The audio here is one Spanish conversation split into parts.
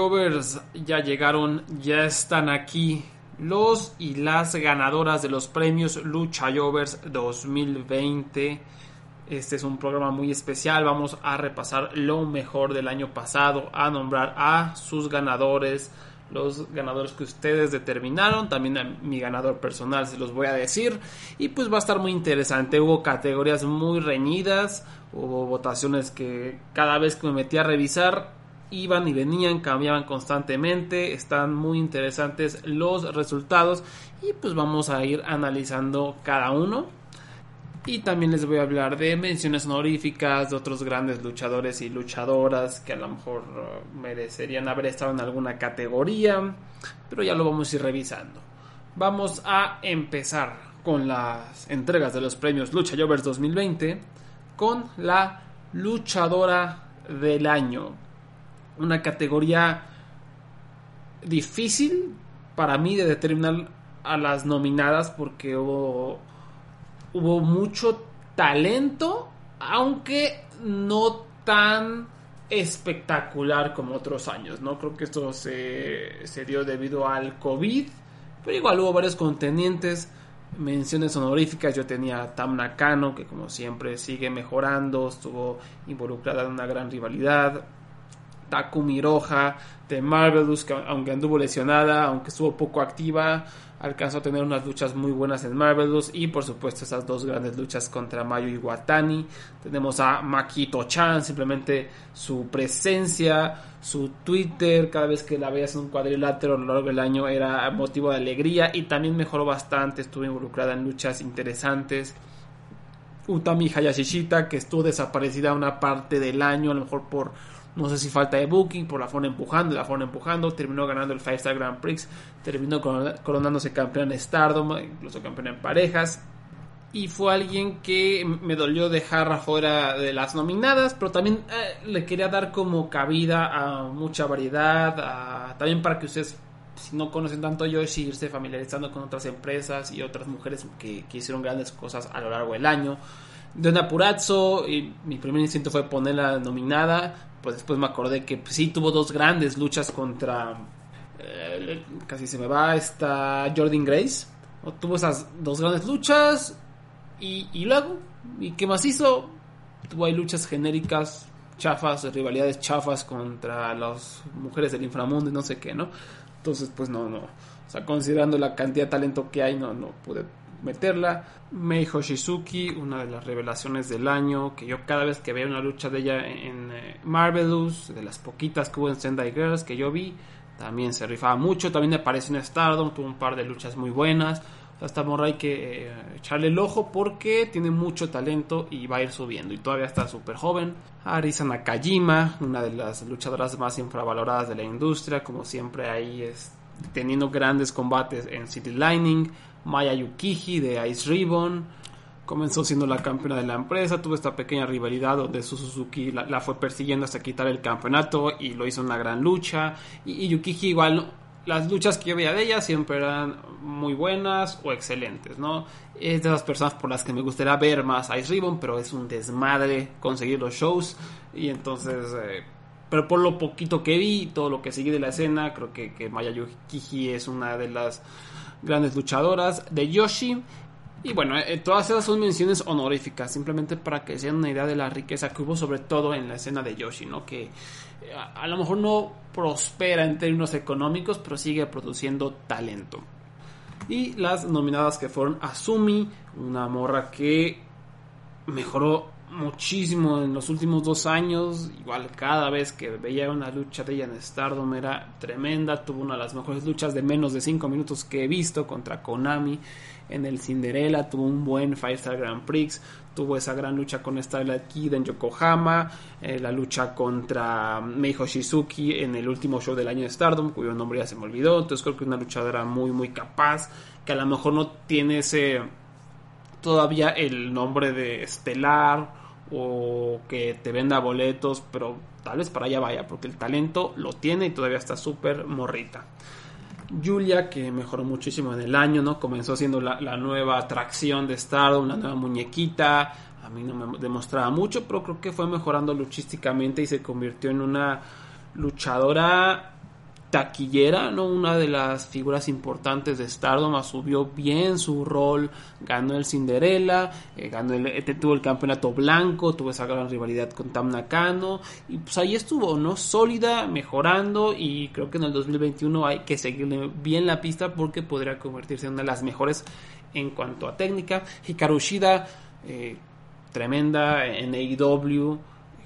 Jovers? Ya llegaron, ya están aquí los y las ganadoras de los premios Lucha Jovers 2020. Este es un programa muy especial. Vamos a repasar lo mejor del año pasado, a nombrar a sus ganadores, los ganadores que ustedes determinaron, también a mi ganador personal se los voy a decir. Y pues va a estar muy interesante. Hubo categorías muy reñidas, hubo votaciones que cada vez que me metí a revisar iban y venían, cambiaban constantemente, están muy interesantes los resultados y pues vamos a ir analizando cada uno. Y también les voy a hablar de menciones honoríficas de otros grandes luchadores y luchadoras que a lo mejor uh, merecerían haber estado en alguna categoría, pero ya lo vamos a ir revisando. Vamos a empezar con las entregas de los premios Lucha Jovers 2020 con la luchadora del año una categoría difícil para mí de determinar a las nominadas porque hubo, hubo mucho talento, aunque no tan espectacular como otros años, ¿no? Creo que esto se, se dio debido al COVID, pero igual hubo varios contendientes, menciones honoríficas, yo tenía a Tam Nakano, que como siempre sigue mejorando, estuvo involucrada en una gran rivalidad, Takumi Roja de Marvelous, que aunque anduvo lesionada, aunque estuvo poco activa, alcanzó a tener unas luchas muy buenas en Marvelous y por supuesto esas dos grandes luchas contra Mayo y Watani. Tenemos a Makito Chan, simplemente su presencia, su Twitter, cada vez que la veías en un cuadrilátero a lo largo del año era motivo de alegría y también mejoró bastante, estuvo involucrada en luchas interesantes. Utami Hayashishita, que estuvo desaparecida una parte del año, a lo mejor por no sé si falta de booking, por la forma empujando, la forma empujando, terminó ganando el Five Star Grand Prix, terminó coronándose campeón en Stardom, incluso campeón en parejas. Y fue alguien que me dolió dejar afuera de las nominadas, pero también eh, le quería dar como cabida a mucha variedad, también para que ustedes, si no conocen tanto a Yoshi, irse familiarizando con otras empresas y otras mujeres que, que hicieron grandes cosas a lo largo del año. Donna Purazzo, y mi primer instinto fue ponerla nominada, pues después me acordé que pues, sí tuvo dos grandes luchas contra. Eh, casi se me va esta Jordan Grace. Tuvo esas dos grandes luchas. Y, y luego, ¿y qué más hizo? Tuvo ahí luchas genéricas, chafas, rivalidades chafas contra las mujeres del inframundo y no sé qué, ¿no? Entonces, pues no, no. O sea, considerando la cantidad de talento que hay, no, no pude meterla. Mei Hoshizuki, una de las revelaciones del año, que yo cada vez que veo una lucha de ella en, eh, Marvelous, de las poquitas que hubo en Sendai Girls que yo vi, también se rifaba mucho, también apareció en Stardom, tuvo un par de luchas muy buenas. Morra hay que eh, echarle el ojo porque tiene mucho talento y va a ir subiendo. Y todavía está súper joven. Arisa Nakajima, una de las luchadoras más infravaloradas de la industria, como siempre ahí es teniendo grandes combates en City Lightning. Maya Yukiji de Ice Ribbon. Comenzó siendo la campeona de la empresa, tuvo esta pequeña rivalidad donde Suzuki la, fue persiguiendo hasta quitar el campeonato y lo hizo una gran lucha. Y, Yukiji igual, las luchas que yo veía de ella siempre eran muy buenas o excelentes, ¿no? Es de las personas por las que me gustaría ver más Ice Ribbon, pero es un desmadre conseguir los shows y entonces... Eh, pero por lo poquito que vi, todo lo que seguí de la escena, creo que, que Maya Yukiji es una de las grandes luchadoras de Yoshi. Y bueno, eh, todas esas son menciones honoríficas, simplemente para que se den una idea de la riqueza que hubo, sobre todo en la escena de Yoshi, ¿no? Que eh, a, lo mejor no prospera en términos económicos, pero sigue produciendo talento. Y las nominadas que fueron Asumi, una morra que mejoró muchísimo en los últimos dos años. Igual cada vez que veía una lucha de ella en Stardom era tremenda. Tuvo una de las mejores luchas de menos de 5 minutos que he visto contra Konami en el Cinderella. Tuvo un buen Five Star Grand Prix. Tuvo esa gran lucha con Starlight Kid en Yokohama. Eh, la lucha contra Meijo Shizuki en el último show del año de Stardom, cuyo nombre ya se me olvidó. Entonces creo que es una luchadora muy, muy capaz. Que a lo mejor no tiene ese todavía el nombre de estelar o que te venda boletos, pero tal vez para allá vaya, porque el talento lo tiene y todavía está súper morrita. Julia, que mejoró muchísimo en el año, ¿no? Comenzó siendo la, nueva atracción de Stardom, una nueva muñequita. A mí no me demostraba mucho, pero creo que fue mejorando luchísticamente y se convirtió en una luchadora taquillera, ¿no? Una de las figuras importantes de Stardom, asumió bien su rol, ganó el Cinderella, eh, ganó el, eh, tuvo el campeonato blanco, tuvo esa gran rivalidad con Tam Nakano, y pues ahí estuvo, ¿no? Sólida, mejorando, y creo que en el 2021 hay que seguirle bien la pista porque podría convertirse en una de las mejores en cuanto a técnica. Hikaru Shida, eh, tremenda en AEW,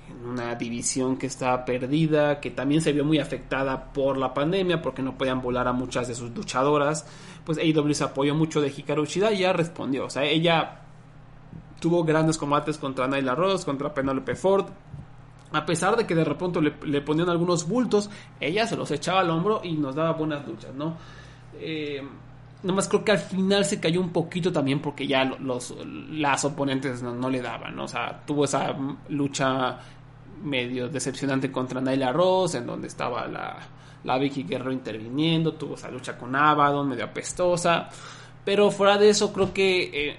en una división que estaba perdida, que también se vio muy afectada por la pandemia porque no podían volar a muchas de sus luchadoras, pues AEW se apoyó mucho de Hikaru Shida y ya respondió, o sea, ella tuvo grandes combates contra Nyla Rose, contra Penelope Ford, a pesar de que de repente le, ponían algunos bultos, ella se los echaba al hombro y nos daba buenas luchas, ¿no? Eh, nomás creo que al final se cayó un poquito también porque ya los, las oponentes no, no, le daban, ¿no? O sea, tuvo esa lucha medio decepcionante contra Naila Ross, en donde estaba la, la Vicky Guerrero interviniendo, tuvo esa lucha con Abaddon, medio apestosa, pero fuera de eso creo que eh,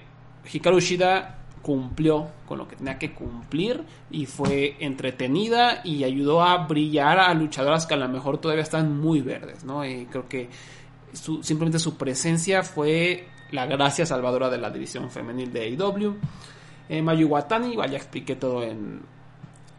Hikaru Shida cumplió con lo que tenía que cumplir y fue entretenida y ayudó a brillar a luchadoras que a lo mejor todavía están muy verdes, ¿no? Y creo que simplemente su presencia fue la gracia salvadora de la división femenil de AEW. Eh, Mayu Watani, ya expliqué todo en,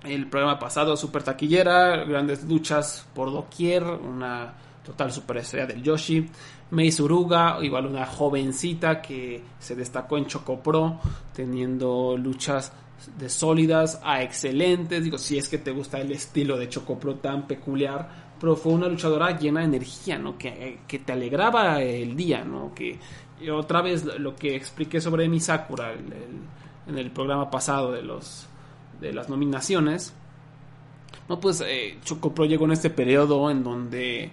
el programa pasado, super taquillera, grandes luchas por doquier, una total superestrella del Yoshi. Mei Suruga, igual una jovencita que se destacó en Chocopro, teniendo luchas de sólidas a excelentes. Digo, si es que te gusta el estilo de Chocopro tan peculiar, pero fue una luchadora llena de energía, ¿no? Que, que te alegraba el día, ¿no? Que otra vez lo que expliqué sobre Misakura en el programa pasado de los de las nominaciones, no, pues eh, Chocopro llegó en este periodo en donde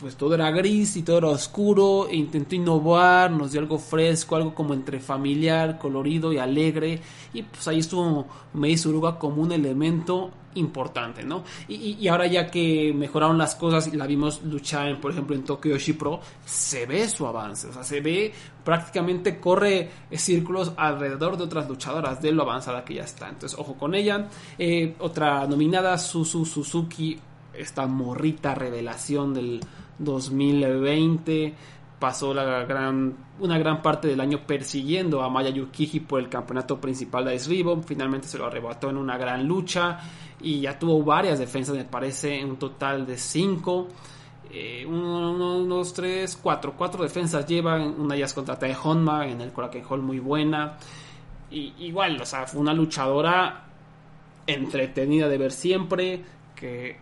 pues todo era gris y todo era oscuro e intentó innovar, nos dio algo fresco, algo como entre familiar, colorido y alegre y pues ahí estuvo Mei Suruga como un elemento importante, ¿no? Y, ahora ya que mejoraron las cosas y la vimos luchar, por ejemplo, en Tokyo Pro, se ve su avance, o sea, se ve prácticamente corre círculos alrededor de otras luchadoras de lo avanzada que ya está. Entonces, ojo con ella. Eh, otra nominada, Susu Suzuki, esta morrita revelación del 2020 pasó la gran, una gran parte del año persiguiendo a Maya Yukiji por el campeonato principal de Ice Ribbon. Finalmente se lo arrebató en una gran lucha y ya tuvo varias defensas, me parece, en un total de cinco. Eh, uno, dos, tres, cuatro. Cuatro defensas llevan. Una de ellas contra Tae Honma en el Korakuen Hall, muy buena. Y, igual, o sea, fue una luchadora entretenida de ver siempre. Que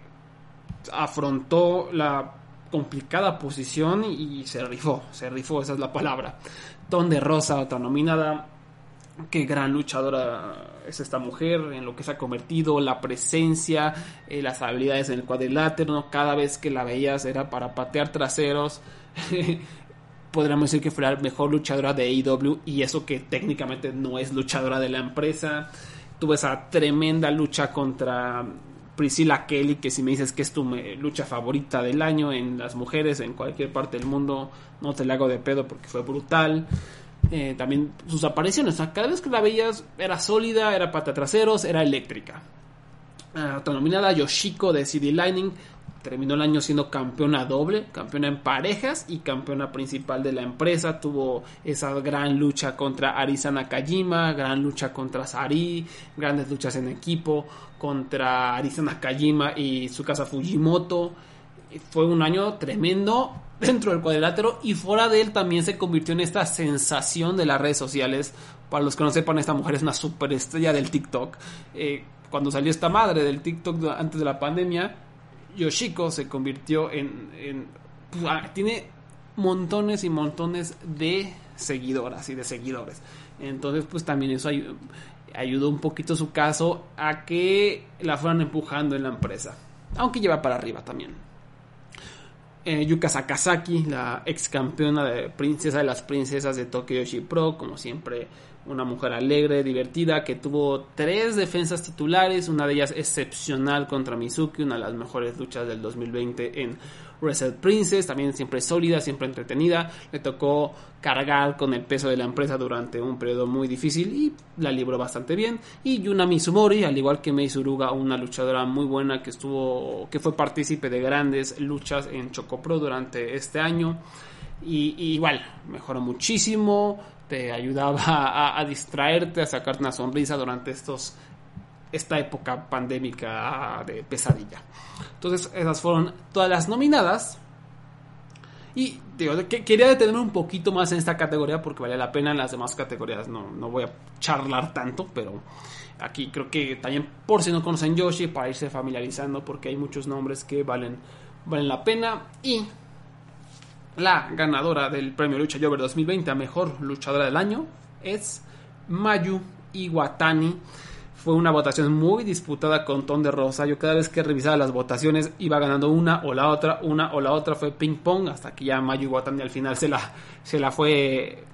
afrontó la complicada posición y se rifó, se rifó, esa es la palabra. Ton de Rosa, otra nominada. Qué gran luchadora es esta mujer, en lo que se ha convertido, la presencia, eh, las habilidades en el cuadrilátero, cada vez que la veías era para patear traseros. Podríamos decir que fue la mejor luchadora de AEW y eso que técnicamente no es luchadora de la empresa. Tuvo esa tremenda lucha contra Priscilla Kelly, que si me dices que es tu lucha favorita del año en las mujeres en cualquier parte del mundo, no te la hago de pedo porque fue brutal. Eh, también sus apariciones, cada vez que la veías era sólida, era pata traseros, era eléctrica. Uh, otra nominada, Yoshiko de CD Lightning, terminó el año siendo campeona doble, campeona en parejas y campeona principal de la empresa. Tuvo esa gran lucha contra Arisa Nakajima, gran lucha contra Sari, grandes luchas en equipo contra Arisa Nakajima y Tsukasa Fujimoto. fue un año tremendo dentro del cuadrilátero y fuera de él también se convirtió en esta sensación de las redes sociales. Para los que no sepan, esta mujer es una superestrella del TikTok. Eh, cuando salió esta madre del TikTok antes de la pandemia, Yoshiko se convirtió en... Pues, ah, tiene montones y montones de seguidoras y de seguidores. Entonces, pues también eso ayudó un poquito su caso a que la fueran empujando en la empresa. Aunque lleva para arriba también. Eh, Yuka Sakazaki, la ex campeona de princesa de las princesas de Tokyo Yoshi Pro, como siempre una mujer alegre, divertida, que tuvo tres defensas titulares, una de ellas excepcional contra Mizuki, una de las mejores luchas del 2020 en Wrestle Princess, también siempre sólida, siempre entretenida, le tocó cargar con el peso de la empresa durante un periodo muy difícil y la libró bastante bien, y Yuna Mizumori, al igual que Mei Suruga, una luchadora muy buena que estuvo, que fue partícipe de grandes luchas en Chocopro durante este año, y, y igual, mejoró muchísimo, te ayudaba a, distraerte, a sacarte una sonrisa durante estos esta época pandémica de pesadilla. Entonces, esas fueron todas las nominadas. Y digo, quería detenerme un poquito más en esta categoría porque vale la pena en las demás categorías. No, no voy a charlar tanto, pero aquí creo que también por si no conocen Yoshi, para irse familiarizando porque hay muchos nombres que valen, valen la pena. Y la ganadora del premio Lucha Jover 2020 a mejor luchadora del año es Mayu Iwatani. Fue una votación muy disputada con Ton de Rosa. Yo cada vez que revisaba las votaciones iba ganando una o la otra, una o la otra. Fue ping pong hasta que ya Mayu Iwatani al final se la, se la fue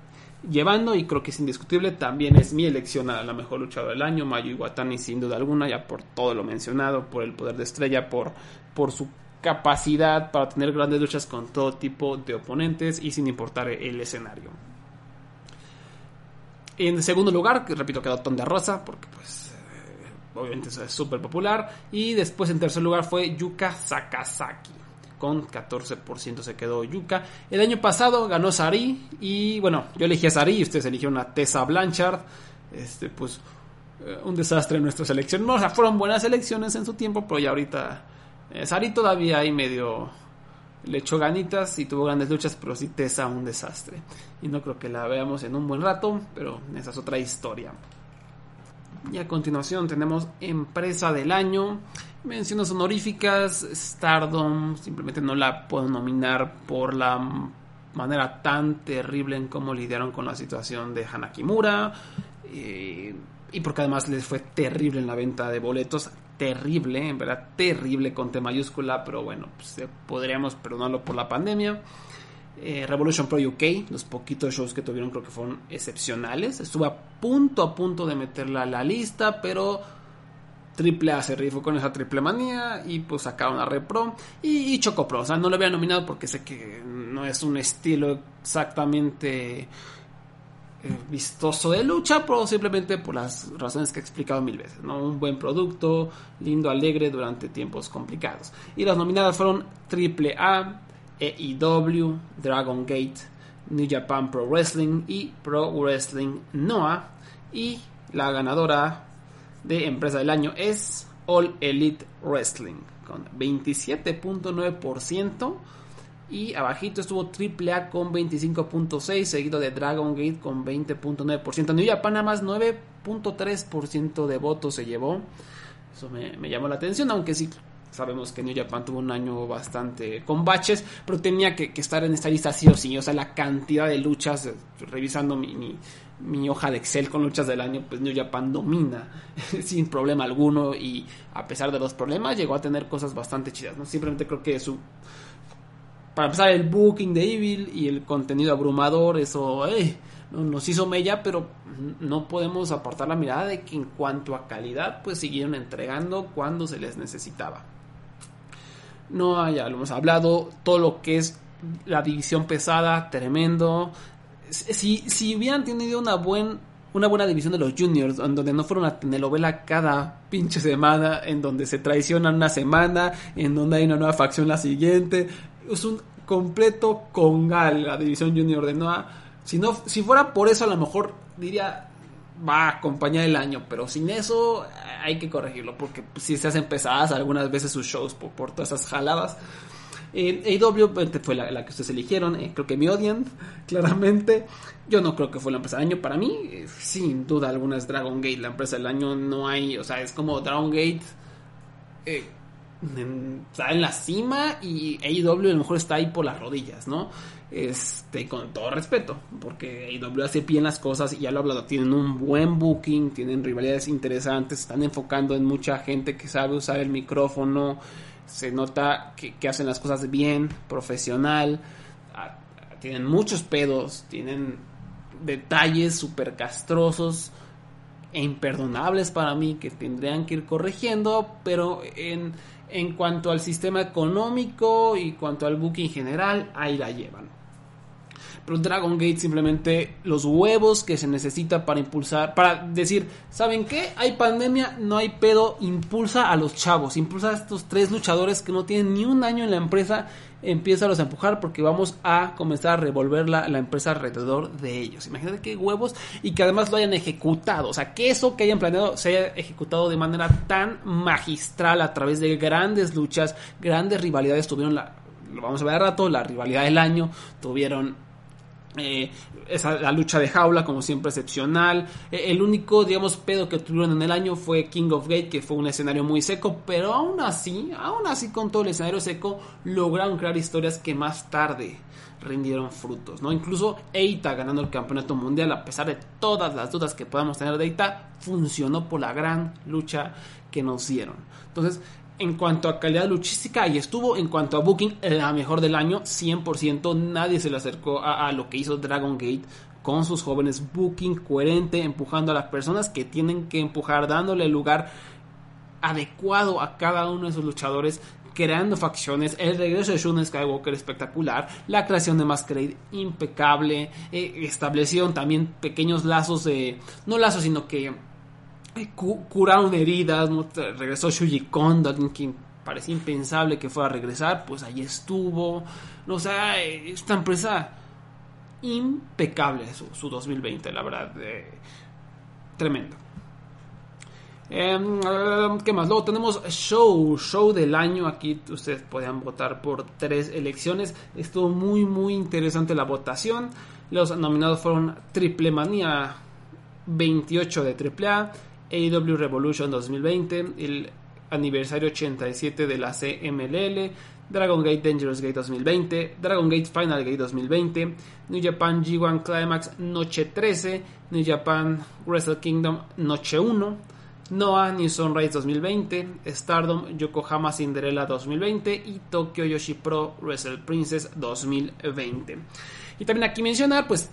llevando y creo que es indiscutible. También es mi elección a la mejor luchadora del año. Mayu Iwatani sin duda alguna, ya por todo lo mencionado, por el poder de estrella, por, por su capacidad para tener grandes luchas con todo tipo de oponentes y sin importar el escenario. En segundo lugar, repito, quedó Tonda Rosa, porque pues eh, obviamente es súper popular. Y después en tercer lugar fue Yuka Sakazaki. Con 14% se quedó Yuka. El año pasado ganó Sari. Y bueno, yo elegí a Sari y ustedes eligieron a Tessa Blanchard. Este, pues eh, un desastre en nuestra selección. No, o sea, fueron buenas elecciones en su tiempo, pero ya ahorita eh, Sari todavía ahí medio le echó ganitas y tuvo grandes luchas, pero sí Tessa un desastre. Y no creo que la veamos en un buen rato, pero esa es otra historia. Y a continuación tenemos Empresa del Año. Menciones honoríficas, Stardom, simplemente no la puedo nominar por la manera tan terrible en cómo lidiaron con la situación de Hanakimura. Eh, y porque además les fue terrible en la venta de boletos, terrible, en verdad terrible con T mayúscula, pero bueno, pues, eh, podríamos perdonarlo por la pandemia. Eh, Revolution Pro UK, los poquitos shows que tuvieron creo que fueron excepcionales. Estuve a punto, a punto de meterla a la lista, pero Triple A se rifó con esa triple manía y pues sacaron a Repro y, y Choco Pro. O sea, no lo había nominado porque sé que no es un estilo exactamente vistoso de lucha, pero simplemente por las razones que he explicado mil veces. ¿no? Un buen producto, lindo, alegre durante tiempos complicados. Y las nominadas fueron AAA, EIW, Dragon Gate, New Japan Pro Wrestling y Pro Wrestling Noah. Y la ganadora de empresa del año es All Elite Wrestling con 27.9% y abajito estuvo AAA con 25.6, seguido de Dragon Gate con 20.9%. New Japan nada más 9.3% de votos se llevó. Eso me, llamó la atención, aunque sí sabemos que New Japan tuvo un año bastante con baches, pero tenía que, estar en esta lista sí o sí. O sea, la cantidad de luchas, eh, revisando mi, mi, hoja de Excel con luchas del año, pues New Japan domina sin problema alguno y a pesar de los problemas llegó a tener cosas bastante chidas. ¿no? Simplemente creo que su para empezar el booking de Evil y el contenido abrumador, eso eh, nos hizo mella, pero no podemos apartar la mirada de que en cuanto a calidad, pues siguieron entregando cuando se les necesitaba. No, ya lo hemos hablado, todo lo que es la división pesada, tremendo. Si, si hubieran tenido una, una buena división de los juniors, en donde no fuera una telenovela cada pinche semana, en donde se traicionan una semana, en donde hay una nueva facción la siguiente, es un completo congal la división junior de Noah. Si, si fuera por eso, a lo mejor diría va a acompañar el año, pero sin eso hay que corregirlo, porque si se hacen pesadas algunas veces sus shows por, todas esas jaladas. Eh, AW fue la, que ustedes eligieron, eh, creo que me odian, claramente. Yo no creo que fue la empresa del año. Para mí, eh, sin duda alguna es Dragon Gate. La empresa del año no hay, o sea, es como Dragon Gate. Está en la cima y AW a lo mejor está ahí por las rodillas, ¿no? Este, con todo respeto, porque AEW hace bien las cosas y ya lo he hablado, tienen un buen booking, tienen rivalidades interesantes, están enfocando en mucha gente que sabe usar el micrófono, se nota que, hacen las cosas bien, profesional, ah, tienen muchos pedos, tienen detalles super castrosos e imperdonables para mí que tendrían que ir corrigiendo, pero en, en cuanto al sistema económico y cuanto al booking general, ahí la llevan. Pero Dragon Gate simplemente los huevos que se necesita para impulsar, para decir, ¿saben qué? Hay pandemia, no hay pedo, impulsa a los chavos, impulsa a estos tres luchadores que no tienen ni un año en la empresa, empieza a los empujar porque vamos a comenzar a revolver la, la, empresa alrededor de ellos. Imagínate qué huevos y que además lo hayan ejecutado. O sea, que eso que hayan planeado se haya ejecutado de manera tan magistral a través de grandes luchas, grandes rivalidades. Tuvieron la, lo vamos a ver a rato, la rivalidad del año, tuvieron eh, esa, la lucha de jaula, como siempre, excepcional. Eh, el único, digamos, pedo que tuvieron en el año fue King of Gate, que fue un escenario muy seco, pero aún así, aún así, con todo el escenario seco, lograron crear historias que más tarde rindieron frutos, ¿no? Incluso Eita ganando el campeonato mundial, a pesar de todas las dudas que podamos tener de Eita, funcionó por la gran lucha que nos dieron. Entonces, en cuanto a calidad luchística, ahí estuvo. En cuanto a booking, la mejor del año, 100%. Nadie se le acercó a, lo que hizo Dragon Gate con sus jóvenes. Booking coherente, empujando a las personas que tienen que empujar, dándole lugar adecuado a cada uno de sus luchadores. Creando facciones, el regreso de Shun Skywalker espectacular, la creación de Masquerade impecable, eh, establecieron también pequeños lazos de, no lazos, sino que curaron heridas, regresó Shuji Kondo, quien parecía impensable que fuera a regresar, pues ahí estuvo. O sea, esta empresa impecable su, 2020, la verdad. Eh, tremendo. Em, ¿Qué más? Luego tenemos show, show del año. Aquí ustedes podían votar por tres elecciones. Estuvo muy, muy interesante la votación. Los nominados fueron Triple Manía 28 de AAA, AEW Revolution 2020, el aniversario 87 de la CMLL, Dragon Gate Dangerous Gate 2020, Dragon Gate Final Gate 2020, New Japan G1 Climax Noche 13, New Japan Wrestle Kingdom Noche 1, Noah New Sunrise 2020, Stardom Yokohama Cinderella 2020 y Tokyo Yoshi Pro Wrestle Princess 2020. Y también aquí mencionar, pues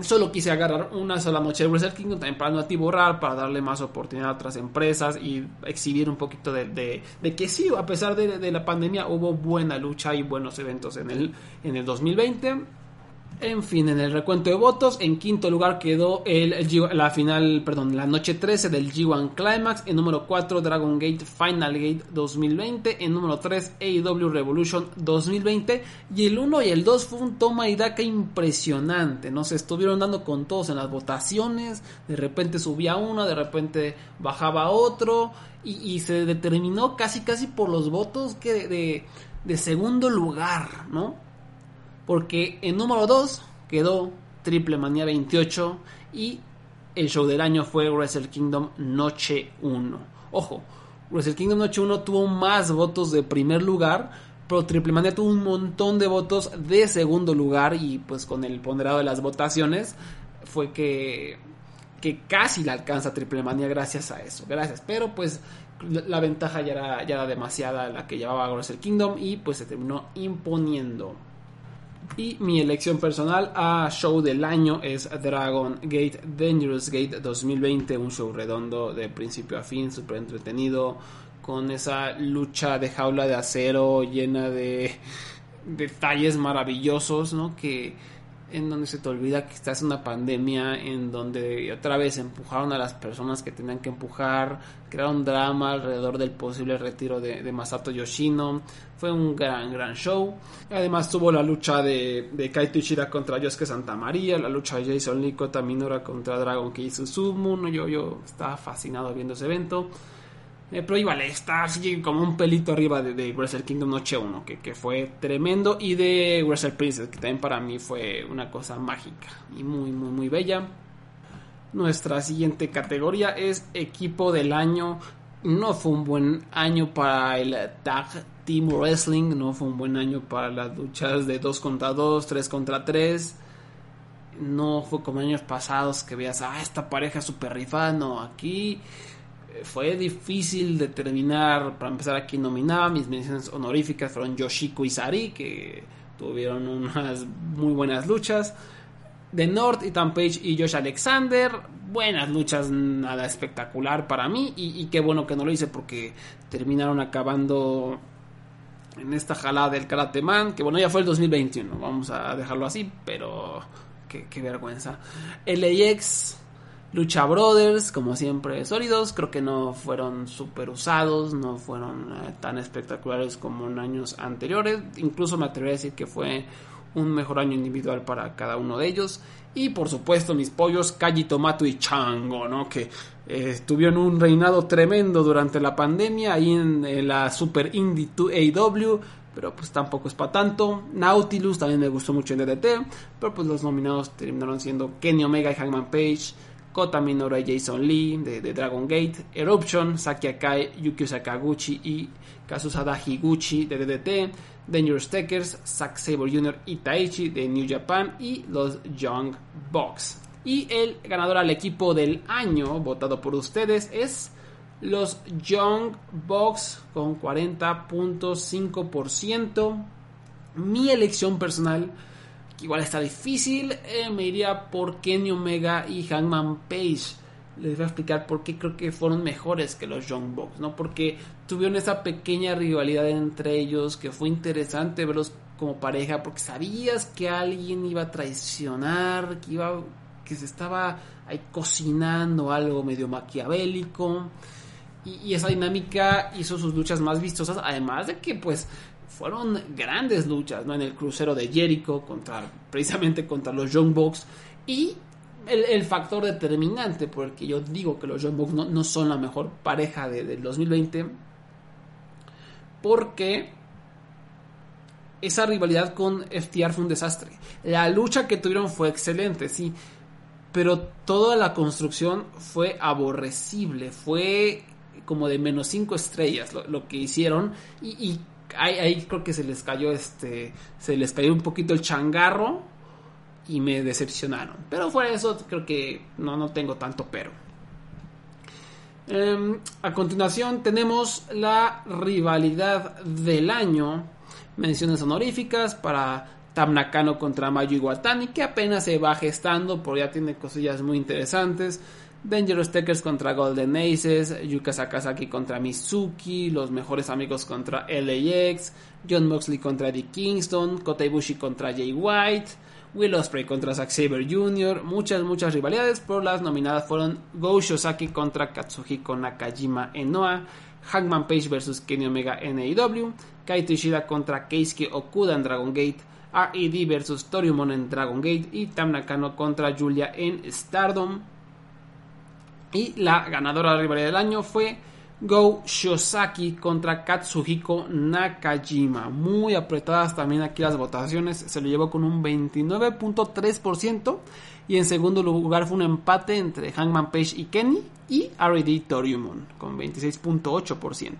Solo quise agarrar una sola noche de Wrestle Kingdom también para no atiborrar, para darle más oportunidad a otras empresas y exhibir un poquito de, de, que sí, a pesar de, de, la pandemia, hubo buena lucha y buenos eventos en el, en el 2020. En fin, en el recuento de votos, en quinto lugar quedó el, la final, perdón, la noche 13 del G1 Climax. En número 4, Dragon Gate Final Gate 2020. En número 3, AEW Revolution 2020. Y el 1 y el 2 fue un toma y daca impresionante. ¿no? Se estuvieron dando con todos en las votaciones. De repente subía uno, de repente bajaba otro. Y, se determinó casi, casi por los votos que de, de segundo lugar, ¿no? Porque en número 2 quedó Triple Manía 28 y el show del año fue Wrestle Kingdom Noche 1. Ojo, Wrestle Kingdom Noche 1 tuvo más votos de primer lugar, pero Triple Manía tuvo un montón de votos de segundo lugar y pues con el ponderado de las votaciones fue que, que casi la alcanza Triple Manía gracias a eso. Gracias, pero pues la, ventaja ya era, ya era demasiada la que llevaba Wrestle Kingdom y pues se terminó imponiendo. Y mi elección personal a show del año es Dragon Gate Dangerous Gate 2020, un show redondo de principio a fin, súper entretenido, con esa lucha de jaula de acero llena de detalles maravillosos, ¿no? Que en donde se te olvida que estás en una pandemia, en donde otra vez empujaron a las personas que tenían que empujar, crearon drama alrededor del posible retiro de, Masato Yoshino. Fue un gran, gran show. Además tuvo la lucha de, de Kaito Ishida contra Yosuke Santa María, la lucha de Jason Lee Minora contra Dragon Kei Suzumu. Yo, yo estaba fascinado viendo ese evento. Eh, pero igual está así como un pelito arriba de, de Wrestle Kingdom Noche 1, que, que, fue tremendo. Y de Wrestle Princess, que también para mí fue una cosa mágica y muy, muy, muy bella. Nuestra siguiente categoría es equipo del año. No fue un buen año para el Tag Team Wrestling, no fue un buen año para las luchas de 2 contra 2, 3 contra 3. No fue como años pasados que veas, ah, esta pareja super rifada. No, aquí fue difícil determinar, para empezar aquí nominaba, mis menciones honoríficas fueron Yoshiko y Sari, que tuvieron unas muy buenas luchas. The North, Ethan Page y Josh Alexander, buenas luchas, nada espectacular para mí, y, qué bueno que no lo hice porque terminaron acabando en esta jalada del Karate Man, que bueno, ya fue el 2021, vamos a dejarlo así, pero qué, qué vergüenza. LAX Lucha Brothers, como siempre, sólidos. Creo que no fueron super usados, no fueron eh, tan espectaculares como en años anteriores. Incluso me atrevería a decir que fue un mejor año individual para cada uno de ellos. Y por supuesto, mis pollos, Calle, Tomato y Chango, ¿no? Que eh, tuvieron un reinado tremendo durante la pandemia ahí en, la Super Indie 2 AW pero pues tampoco es para tanto. Nautilus también me gustó mucho en DDT, pero pues los nominados terminaron siendo Kenny Omega y Hangman Page, Kota Minoru y Jason Lee de, Dragon Gate, Eruption, Saki Akai, Yukio Sakaguchi y Kazusada Higuchi de DDT, Dangerous Takers, Zack Sabre Jr. y Taichi de New Japan y los Young Bucks. Y el ganador al equipo del año, votado por ustedes, es los Young Bucks con 40.5%. Mi elección personal igual está difícil. Eh, me iría por Kenny Omega y Hangman Page. Les voy a explicar por qué creo que fueron mejores que los Young Bucks, ¿no? Porque tuvieron esa pequeña rivalidad entre ellos que fue interesante verlos como pareja porque sabías que alguien iba a traicionar, que iba que se estaba ahí cocinando algo medio maquiavélico. Y, y esa dinámica hizo sus luchas más vistosas, además de que pues fueron grandes luchas, ¿no? En el crucero de Jericho contra, precisamente contra los Young Bucks y el, factor determinante por el que yo digo que los Young Bucks no, son la mejor pareja del 2020 porque esa rivalidad con FTR fue un desastre. La lucha que tuvieron fue excelente, sí, pero toda la construcción fue aborrecible, fue como de menos 5 estrellas lo, que hicieron y ahí, creo que se les cayó este, se les cayó un poquito el changarro y me decepcionaron. Pero fuera de eso, creo que no, no tengo tanto pero. Em, a continuación tenemos la rivalidad del año. Menciones honoríficas para Tam Nakano contra Mayu Iwatani, que apenas se va gestando, pero ya tiene cosillas muy interesantes. Dangerous Takers contra Golden Aces, Yuka Sakazaki contra Mizuki, Los Mejores Amigos contra LAX, John Moxley contra Eddie Kingston, Kota Ibushi contra Jay White, Will Ospreay contra Zack Saber Jr., muchas, muchas rivalidades, pero las nominadas fueron Go Shosaki contra Katsuhiko Nakajima en Noah, Hangman Page vs Kenny Omega en AEW, Kaito Ishida contra Keisuke Okuda en Dragon Gate, R.E.D. vs Toriumon en Dragon Gate y Tam Nakano contra Julia en Stardom. Y la ganadora de la rivalidad del año fue Go Shosaki contra Katsuhiko Nakajima. Muy apretadas también aquí las votaciones. Se lo llevó con un 29.3%. Y en segundo lugar fue un empate entre Hangman Page y Kenny. Y R.D. Toriumon con 26.8%.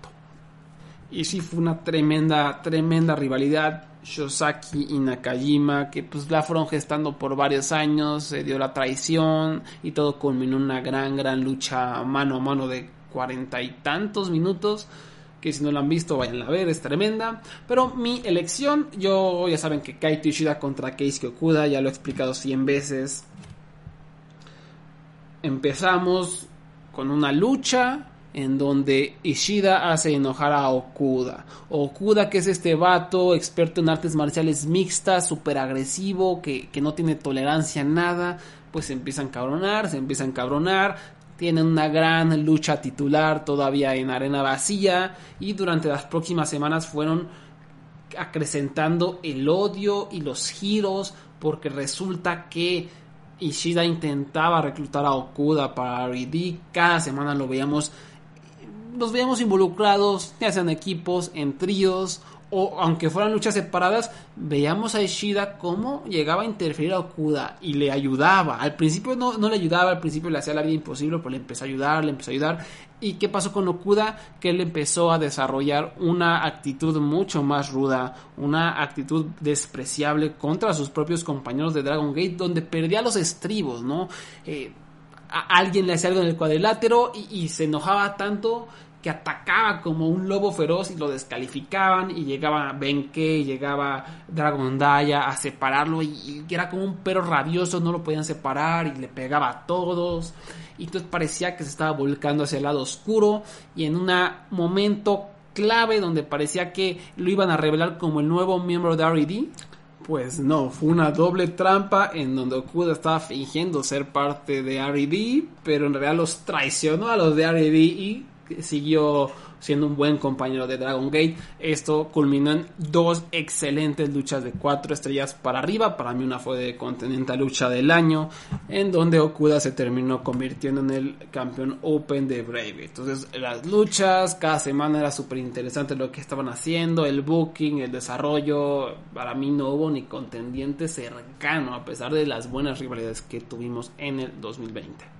Y sí fue una tremenda, tremenda rivalidad. Shosaki y Nakajima, que pues la fueron gestando por varios años, se dio la traición y todo culminó en una gran, gran lucha mano a mano de cuarenta y tantos minutos. Que si no la han visto, vayan a ver, es tremenda. Pero mi elección, yo ya saben que Kaito Ishida contra Keisuke Okuda, ya lo he explicado 100 veces. Empezamos con una lucha en donde Ishida hace enojar a Okuda. Okuda, que es este vato experto en artes marciales mixtas, súper agresivo, que, no tiene tolerancia a nada, pues se empieza a encabronar, se empieza a encabronar. Tienen una gran lucha titular todavía en arena vacía y durante las próximas semanas fueron acrecentando el odio y los giros porque resulta que Ishida intentaba reclutar a Okuda para RD. Cada semana lo veíamos los veíamos involucrados, ya sean equipos, en tríos o aunque fueran luchas separadas, veíamos a Ishida cómo llegaba a interferir a Okuda y le ayudaba. Al principio no, no le ayudaba, al principio le hacía la vida imposible, pero le empezó a ayudar, le empezó a ayudar. ¿Y qué pasó con Okuda? Que él empezó a desarrollar una actitud mucho más ruda, una actitud despreciable contra sus propios compañeros de Dragon Gate, donde perdía los estribos, ¿no? Eh, a alguien le hacía algo en el cuadrilátero y se enojaba tanto que atacaba como un lobo feroz y lo descalificaban y llegaba Benkei, llegaba Dragon Daya a separarlo y, era como un perro rabioso, no lo podían separar y le pegaba a todos y entonces parecía que se estaba volcando hacia el lado oscuro y en un momento clave donde parecía que lo iban a revelar como el nuevo miembro de R.E.D. Pues no, fue una doble trampa en donde Okuda estaba fingiendo ser parte de R.E.D., pero en realidad los traicionó a los de R.E.D. y siguió siendo un buen compañero de Dragon Gate. Esto culminó en dos excelentes luchas de cuatro estrellas para arriba. Para mí una fue de Continental Lucha del Año, en donde Okuda se terminó convirtiendo en el campeón Open de Brave. Entonces las luchas, cada semana era súper interesante lo que estaban haciendo, el booking, el desarrollo. Para mí no hubo ni contendiente cercano, a pesar de las buenas rivalidades que tuvimos en el 2020.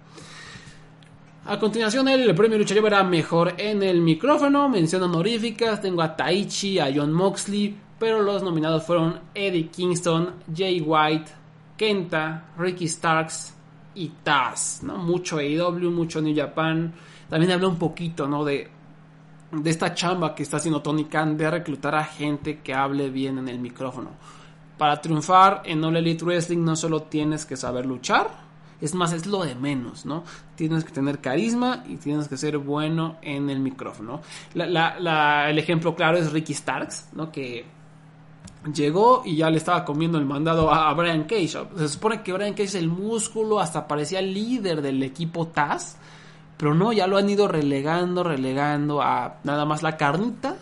A continuación, el premio Lucha Libre era mejor en el micrófono. Mención honoríficas. Tengo a Taichi, a John Moxley. Pero los nominados fueron Eddie Kingston, Jay White, Kenta, Ricky Starks y Taz. ¿no? Mucho AEW, mucho New Japan. También hablé un poquito ¿no? de, de esta chamba que está haciendo Tony Khan de reclutar a gente que hable bien en el micrófono. Para triunfar en All Elite Wrestling no solo tienes que saber luchar, es más, es lo de menos, ¿no? Tienes que tener carisma y tienes que ser bueno en el micrófono. el ejemplo claro es Ricky Starks, ¿no? Que llegó y ya le estaba comiendo el mandado a, Brian Cage. Se supone que Brian Cage es el músculo, hasta parecía líder del equipo Taz. Pero no, ya lo han ido relegando, relegando a nada más la carnita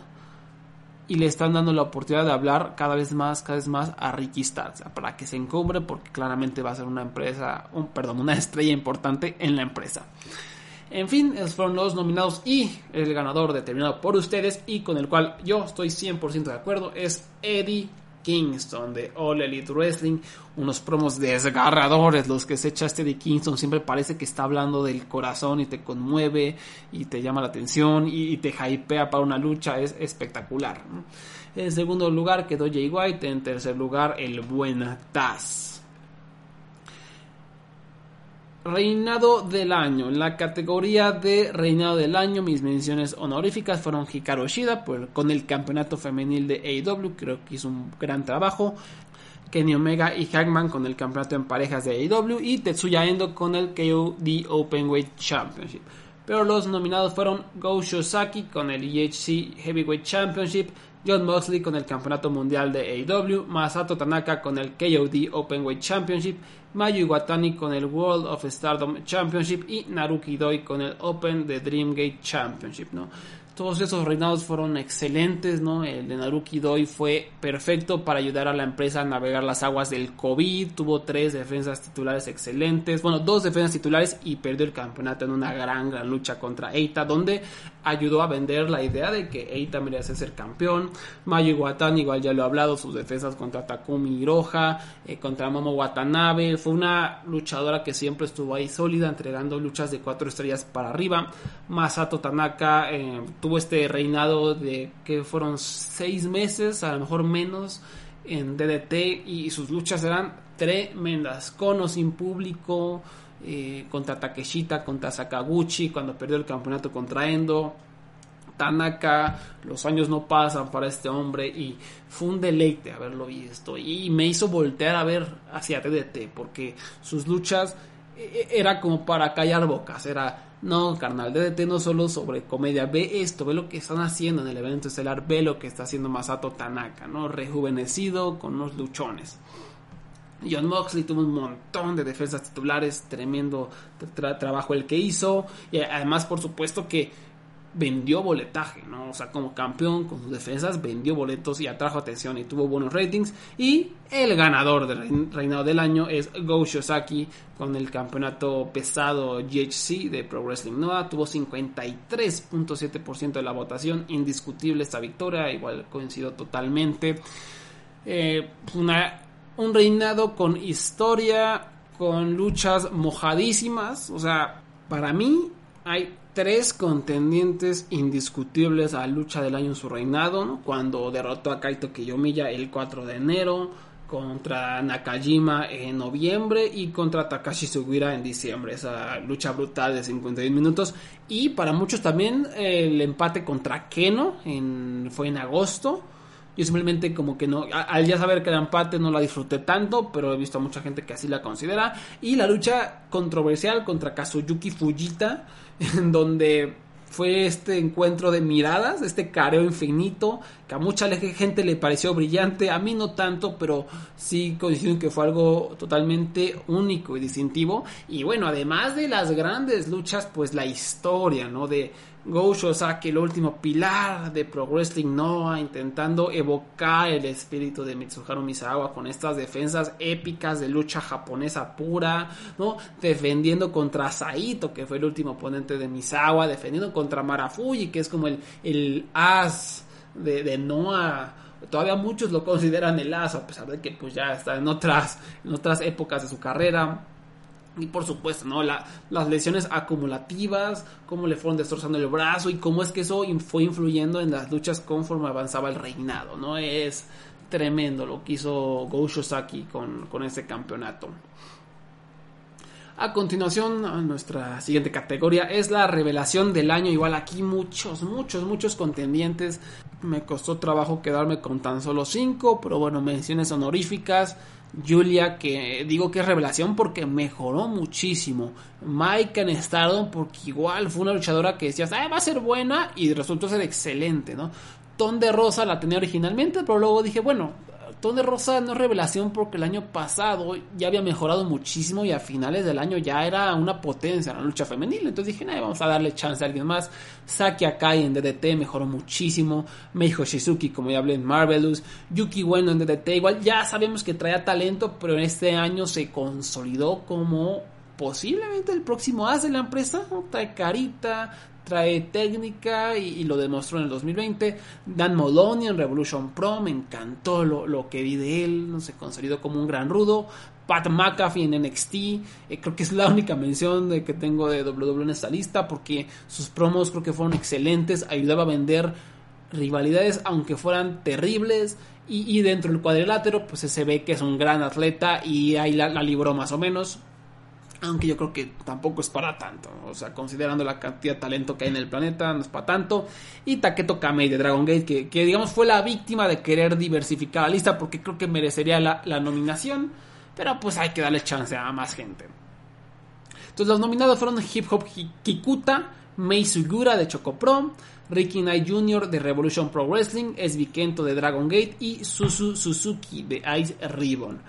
y le están dando la oportunidad de hablar cada vez más, cada vez más a Ricky Starks para que se encumbre porque claramente va a ser una empresa, un, perdón, una estrella importante en la empresa. En fin, esos fueron los nominados y el ganador determinado por ustedes y con el cual yo estoy 100% de acuerdo es Eddie Kingston de All Elite Wrestling. Unos promos desgarradores los que se echa este de Kingston. Siempre parece que está hablando del corazón y te conmueve y te llama la atención y, te hypea para una lucha. Es espectacular. En segundo lugar quedó Jay White. En tercer lugar el buen Taz. Reinado del año. En la categoría de reinado del año, mis menciones honoríficas fueron Hikaru Shida con el campeonato femenil de AEW, creo que hizo un gran trabajo. Kenny Omega y Hagman con el campeonato en parejas de AEW y Tetsuya Endo con el KOD Openweight Championship. Pero los nominados fueron Go Shosaki con el EHC Heavyweight Championship, John Moxley con el Campeonato Mundial de AEW, Masato Tanaka con el KOD Openweight Championship, Mayu Iwatani con el World of Stardom Championship y Naruki Doi con el Open de Dreamgate Championship, ¿no? Todos esos reinados fueron excelentes, ¿no? El de Naruki Doi fue perfecto para ayudar a la empresa a navegar las aguas del COVID. Tuvo tres defensas titulares excelentes. Bueno, dos defensas titulares y perdió el campeonato en una gran, gran lucha contra Eita, donde ayudó a vender la idea de que Eita merecía ser campeón. Mayu Iwatani, igual ya lo he hablado, sus defensas contra Takumi Hiroha, eh, contra Momo Watanabe. Fue una luchadora que siempre estuvo ahí sólida, entregando luchas de cuatro estrellas para arriba. Masato Tanaka. Eh, tuvo este reinado de que fueron seis meses, a lo mejor menos, en DDT y sus luchas eran tremendas, con o sin público, eh, contra Takeshita, contra Sakaguchi, cuando perdió el campeonato contra Endo. Tanaka, los años no pasan para este hombre y fue un deleite haberlo visto y me hizo voltear a ver hacia DDT porque sus luchas eh, era como para callar bocas, era no, carnal, DDT no solo sobre comedia, ve esto, ve lo que están haciendo en el evento estelar, ve lo que está haciendo Masato Tanaka, ¿no? Rejuvenecido con unos luchones. John Moxley tuvo un montón de defensas titulares, tremendo trabajo el que hizo. Y además, por supuesto, que vendió boletaje, ¿no? O sea, como campeón con sus defensas vendió boletos y atrajo atención y tuvo buenos ratings. Y el ganador del reinado del año es Go Shosaki con el campeonato pesado GHC de Pro Wrestling Noah. Tuvo 53.7% de la votación, indiscutible esta victoria, igual coincido totalmente. Eh, una, un reinado con historia, con luchas mojadísimas, o sea, para mí hay tres contendientes indiscutibles a lucha del año en su reinado, cuando derrotó a Kaito Kiyomiya el 4 de enero, contra Nakajima en noviembre y contra Takashi Sugiura en diciembre. Esa lucha brutal de 51 minutos. Y para muchos también el empate contra Keno en, fue en agosto. Yo simplemente como que no, al ya saber que era empate no la disfruté tanto, pero he visto a mucha gente que así la considera. Y la lucha controversial contra Kazuyuki Fujita, en donde fue este encuentro de miradas, este careo infinito, que a mucha gente le pareció brillante, a mí no tanto, pero sí coincido en que fue algo totalmente único y distintivo. Y bueno, además de las grandes luchas, pues la historia, ¿no? De Go Shosaki, el último pilar de Pro Wrestling Noah, intentando evocar el espíritu de Mitsuharu Misawa con estas defensas épicas de lucha japonesa pura, ¿no? Defendiendo contra Saito, que fue el último oponente de Misawa, defendiendo contra Marafuji, que es como el, el as de, de Noah todavía muchos lo consideran el as a pesar de que pues ya está en otras en otras épocas de su carrera y por supuesto, ¿no? La, las lesiones acumulativas, cómo le fueron destrozando el brazo y cómo es que eso fue influyendo en las luchas conforme avanzaba el reinado, ¿no? Es tremendo lo que hizo Go Shosaki con, con este campeonato. A continuación, nuestra siguiente categoría es la revelación del año. Igual aquí muchos, muchos, muchos contendientes. Me costó trabajo quedarme con tan solo cinco, pero bueno, menciones honoríficas. Julia, que digo que es revelación porque mejoró muchísimo. Mike en Stardom, porque igual fue una luchadora que decías, ah, va a ser buena y resultó ser excelente, ¿no? Ton de Rosa la tenía originalmente, pero luego dije, bueno, Ton de Rosa no es revelación porque el año pasado ya había mejorado muchísimo y a finales del año ya era una potencia en la lucha femenil. Entonces dije, vamos a darle chance a alguien más. Saki Akai en DDT mejoró muchísimo. Meijo Shizuki, como ya hablé en Marvelous. Yuki Bueno en DDT, igual ya sabemos que traía talento, pero en este año se consolidó como posiblemente el próximo as de la empresa. Trae carita, trae técnica y, lo demostró en el 2020. Dan Moloney en Revolution Pro, me encantó lo, que vi de él, no se consolidó como un gran rudo. Pat McAfee en NXT, eh, creo que es la única mención de que tengo de WWE en esta lista porque sus promos creo que fueron excelentes, ayudaba a vender rivalidades aunque fueran terribles y, dentro del cuadrilátero pues se ve que es un gran atleta y ahí la libró más o menos aunque yo creo que tampoco es para tanto. O sea, considerando la cantidad de talento que hay en el planeta, no es para tanto. Y Taketo Kamei de Dragon Gate, que, digamos fue la víctima de querer diversificar la lista, porque creo que merecería la, nominación. Pero pues hay que darle chance a más gente. Entonces los nominados fueron Hip Hop Kikuta, Mei Sugura de Choco Pro, Ricky Knight Jr. de Revolution Pro Wrestling, Esbi Kento de Dragon Gate y Susu Suzuki de Ice Ribbon.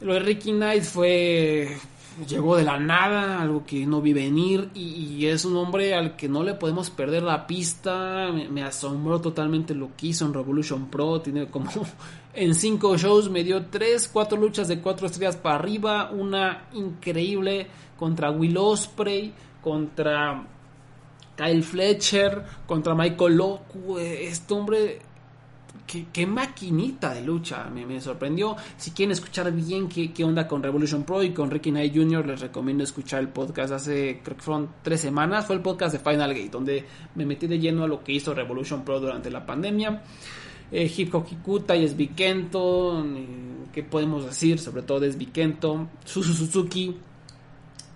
Lo de Ricky Knight fue llegó de la nada, algo que no vi venir y, es un hombre al que no le podemos perder la pista. Me, asombró totalmente lo que hizo en Revolution Pro. Tiene como en cinco shows me dio tres, cuatro luchas de cuatro estrellas para arriba, una increíble contra Will Osprey, contra Kyle Fletcher, contra Michael Locke. Este hombre qué, maquinita de lucha, me, sorprendió. Si quieren escuchar bien qué, onda con Revolution Pro y con Ricky Knight Jr., les recomiendo escuchar el podcast hace, creo que fueron tres semanas, fue el podcast de Final Gate, donde me metí de lleno a lo que hizo Revolution Pro durante la pandemia. Eh, Hip Hop Kikuta y Esbikento, eh, ¿qué podemos decir? Sobre todo de Esbikento, Suzuki,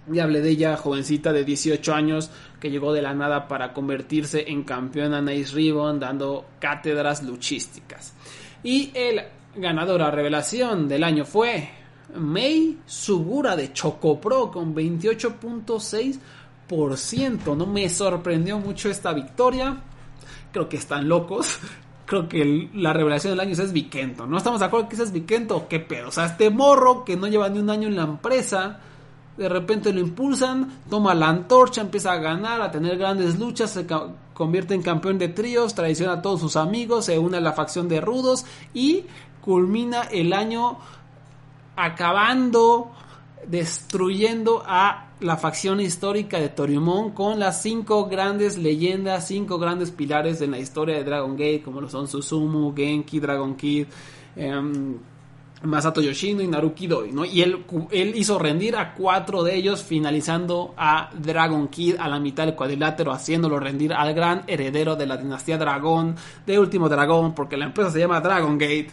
ya hablé de ella, jovencita de 18 años, que llegó de la nada para convertirse en campeona Nice Ribbon, dando cátedras luchísticas. Y el ganador a revelación del año fue Mei Sugura de Chocopro con 28.6%. No me sorprendió mucho esta victoria. Creo que están locos. Creo que la revelación del año es Vikento. ¿No estamos de acuerdo que es Vikento? ¿Qué pedo? O sea, este morro que no lleva ni un año en la empresa de repente lo impulsan, toma la antorcha, empieza a ganar, a tener grandes luchas, se convierte en campeón de tríos, traiciona a todos sus amigos, se une a la facción de rudos y culmina el año acabando, destruyendo a la facción histórica de Toriumon con las cinco grandes leyendas, cinco grandes pilares en la historia de Dragon Gate, como lo son Susumu, Genki, Dragon Kid, em, Masato Yoshino y Naruki Doi, ¿no? Y él, él hizo rendir a cuatro de ellos, finalizando a Dragon Kid a la mitad del cuadrilátero, haciéndolo rendir al gran heredero de la dinastía Dragón, de Último Dragón, porque la empresa se llama Dragon Gate.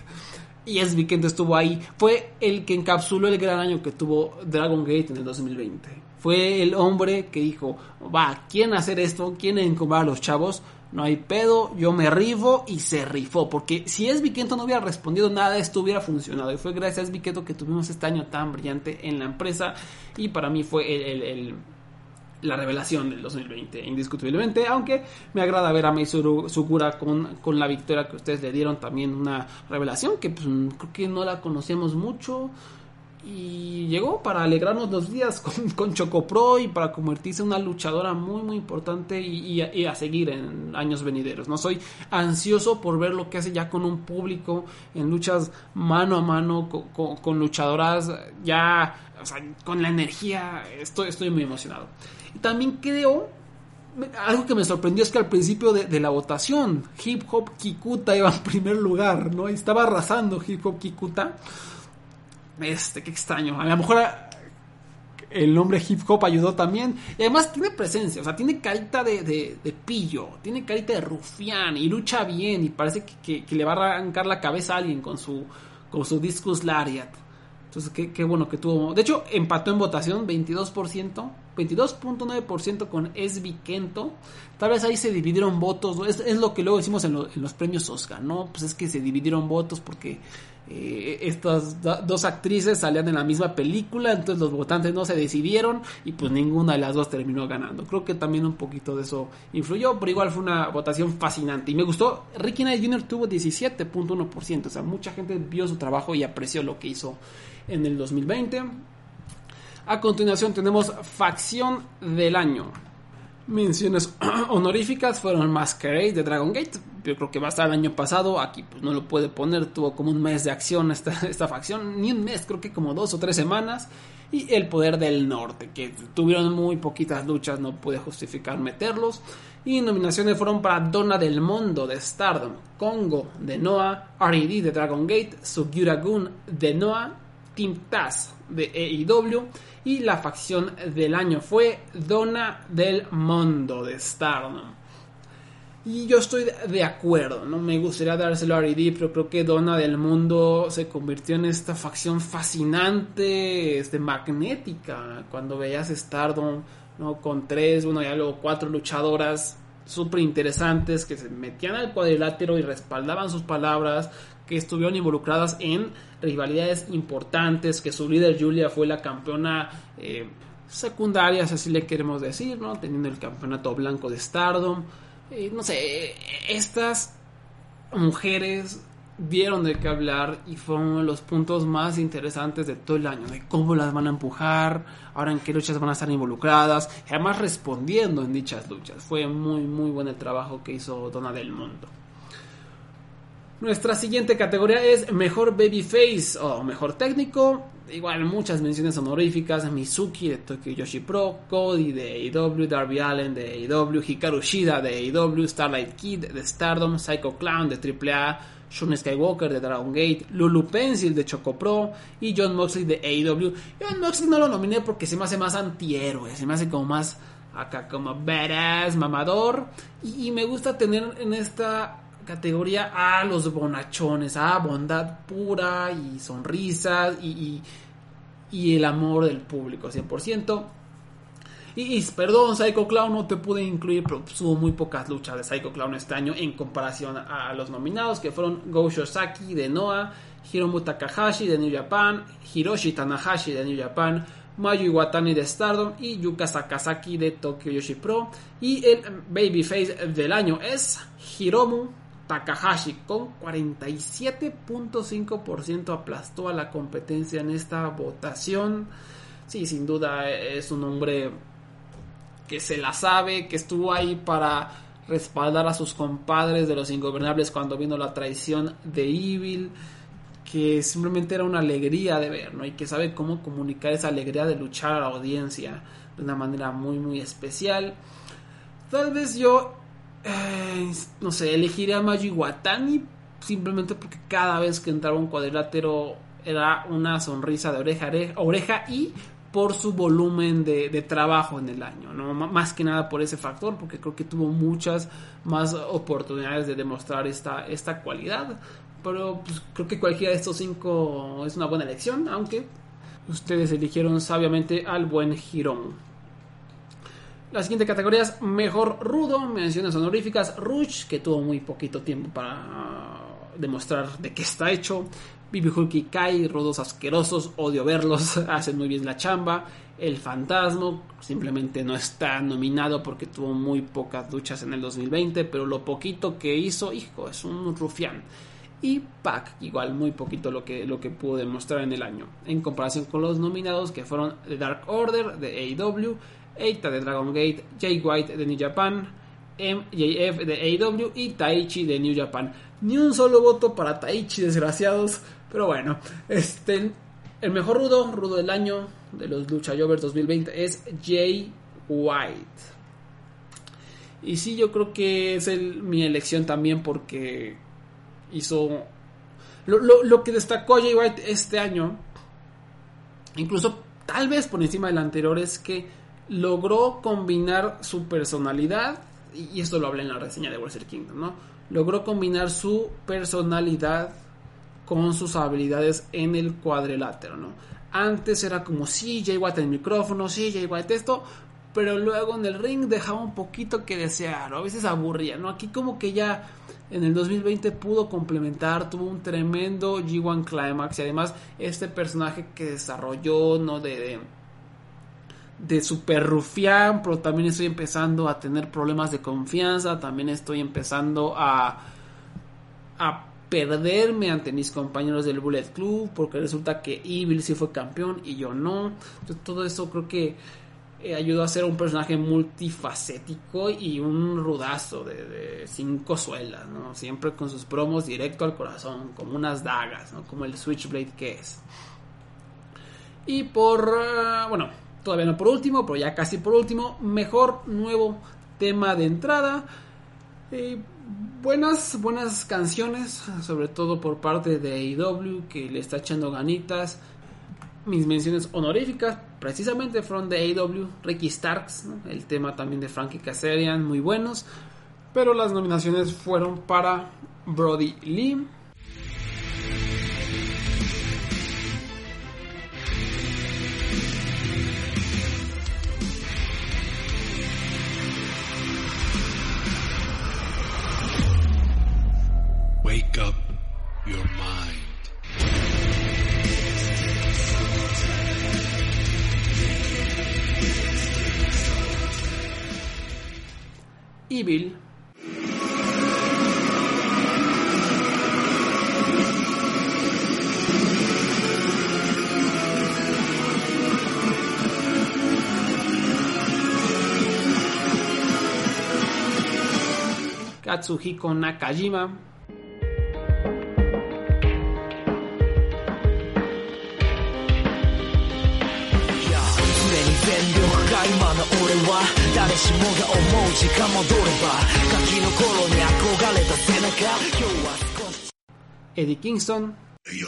Y es Kent estuvo ahí. Fue el que encapsuló el gran año que tuvo Dragon Gate en el 2020. Fue el hombre que dijo, va, ¿quién hacer esto? ¿Quién encombrar a los chavos? No hay pedo, yo me rifo y se rifó. Porque si es Viquento no hubiera respondido nada, esto hubiera funcionado. Y fue gracias a Viquento que tuvimos este año tan brillante en la empresa. Y para mí fue el, la revelación del 2020, indiscutiblemente. Aunque me agrada ver a Meisuru Sugura con, con la victoria que ustedes le dieron. También una revelación que pues, creo que no la conocemos mucho y llegó para alegrarnos los días con, con Chocopro y para convertirse en una luchadora muy muy importante y, a, seguir en años venideros. No soy ansioso por ver lo que hace ya con un público en luchas mano a mano con, luchadoras ya con la energía. Estoy, estoy muy emocionado. Y también creo algo que me sorprendió es que al principio de, la votación Hip Hop Kikuta iba en primer lugar, ¿no? estaba arrasando Hip Hop Kikuta. Este, qué extraño. A lo mejor el nombre hip hop ayudó también. Y además tiene presencia, o sea, tiene carita de, de, pillo, tiene carita de rufián y lucha bien y parece que, le va a arrancar la cabeza a alguien con su, con su discus lariat. Entonces, qué, bueno que tuvo. De hecho, empató en votación 22%, 22.9% con Esbi Kento. Tal vez ahí se dividieron votos. Es, lo que luego decimos en, en, los premios Oscar, ¿no? Pues es que se dividieron votos porque eh, estas dos actrices salían en la misma película, entonces los votantes no se decidieron y pues ninguna de las dos terminó ganando. Creo que también un poquito de eso influyó, pero igual fue una votación fascinante y me gustó. Ricky Knight Jr. tuvo 17.1%, o sea, mucha gente vio su trabajo y apreció lo que hizo en el 2020. A continuación tenemos Facción del Año. Menciones honoríficas fueron Masquerade de Dragon Gate. Yo creo que va a estar el año pasado. Aquí pues no lo puede poner. Tuvo como un mes de acción esta, esta facción. Ni un mes, creo que como dos o tres semanas. Y el poder del norte, que tuvieron muy poquitas luchas. No pude justificar meterlos. Y nominaciones fueron para Donna del Mundo de Stardom, Congo de Noah, R.E.D. de Dragon Gate, Sugiura Gun de Noah, Team Taz de AEW y la facción del año fue Donna del Mundo de Stardom. Y yo estoy de acuerdo, no me gustaría dárselo a RD, pero creo que Donna del Mundo se convirtió en esta facción fascinante, este, magnética. Cuando veías Stardom, ¿no? Con tres, bueno, ya luego cuatro luchadoras súper interesantes que se metían al cuadrilátero y respaldaban sus palabras, que estuvieron involucradas en rivalidades importantes, que su líder Julia fue la campeona eh, secundaria, si así le queremos decir, ¿no? Teniendo el campeonato blanco de Stardom. Eh, no sé, estas mujeres dieron de qué hablar y fueron uno de los puntos más interesantes de todo el año, de cómo las van a empujar, ahora en qué luchas van a estar involucradas, y además respondiendo en dichas luchas. Fue muy, muy buen el trabajo que hizo Donna del Mundo. Nuestra siguiente categoría es Mejor Babyface o Mejor Técnico. Igual muchas menciones honoríficas. Mizuki de Tokyo Yoshi Pro, Cody de AEW, Darby Allen de AEW, Hikaru Shida de AEW, Starlight Kid de Stardom, Psycho Clown de AAA, Shun Skywalker de Dragon Gate, Lulu Pencil de Choco Pro y John Moxley de AEW. John Moxley no lo nominé porque se me hace más antihéroe, se me hace como más acá como badass, mamador. y me gusta tener en esta categoría a los bonachones, a bondad pura y sonrisas y, y, el amor del público, 100%. Y, perdón, Psycho Clown no te pude incluir, pero hubo muy pocas luchas de Psycho Clown este año en comparación a, los nominados, que fueron Go Shosaki de Noah, Hiromu Takahashi de New Japan, Hiroshi Tanahashi de New Japan, Mayu Iwatani de Stardom y Yuka Sakazaki de Tokyo Yoshi Pro. Y el babyface del año es Hiromu Takahashi con 47.5% aplastó a la competencia en esta votación. Sí, sin duda es un hombre que se la sabe, que estuvo ahí para respaldar a sus compadres de los ingobernables cuando vino la traición de Evil, que simplemente era una alegría de ver, ¿no? Y que sabe cómo comunicar esa alegría de luchar a la audiencia de una manera muy, muy especial. Tal vez yo, eh, no sé, elegiría a Magi Watani simplemente porque cada vez que entraba un cuadrilátero era una sonrisa de oreja a oreja, y por su volumen de, trabajo en el año, ¿no? más que nada por ese factor, porque creo que tuvo muchas más oportunidades de demostrar esta, esta cualidad. Pero pues, creo que cualquiera de estos cinco es una buena elección, aunque ustedes eligieron sabiamente al buen Girón. La siguiente categoría es Mejor Rudo, menciones honoríficas, Rush, que tuvo muy poquito tiempo para demostrar de qué está hecho. Bibi Kai, rudos asquerosos, odio verlos, hacen muy bien la chamba. El Fantasma simplemente no está nominado porque tuvo muy pocas duchas en el 2020, pero lo poquito que hizo, hijo, es un rufián. Y Pac, igual muy poquito lo que, lo que pudo demostrar en el año, en comparación con los nominados que fueron The Dark Order de AEW, Eita de Dragon Gate, Jay White de New Japan, MJF de AEW y Taichi de New Japan. Ni un solo voto para Taichi, desgraciados. Pero bueno, este, el mejor rudo, rudo del año de los Lucha Jovers 2020 es Jay White. Y sí, yo creo que es mi elección también porque hizo... Lo, que destacó Jay White este año, incluso tal vez por encima del anterior, es que logró combinar su personalidad, y esto lo hablé en la reseña de Wrestle Kingdom, ¿no? Logró combinar su personalidad con sus habilidades en el cuadrilátero, ¿no? Antes era como, sí, Jay White el micrófono, sí, Jay White esto, pero luego en el ring dejaba un poquito que desear, a veces aburría, ¿no? Aquí como que ya en el 2020 pudo complementar, tuvo un tremendo G1 Climax y además este personaje que desarrolló, ¿no? De, de super rufián, pero también estoy empezando a tener problemas de confianza, también estoy empezando a, a perderme ante mis compañeros del Bullet Club porque resulta que Evil sí fue campeón y yo no. todo eso creo que eh, ayudó a ser un personaje multifacético y un rudazo de, cinco suelas, ¿no? Siempre con sus promos directo al corazón, como unas dagas, ¿no? Como el Switchblade que es. Y por, eh, bueno, todavía no por último, pero ya casi por último, mejor nuevo tema de entrada. Buenas, buenas canciones, sobre todo por parte de AEW, que le está echando ganitas. Mis menciones honoríficas, precisamente fueron de AEW, Ricky Starks, el tema también de Frankie Kazarian, muy buenos. Pero las nominaciones fueron para Brody Lee, Wake up your mind. Katsuhiko Nakajima な今の俺は誰しもが思う時間戻ればガキの頃に憧れた背中今日は少しエディ・キングソン You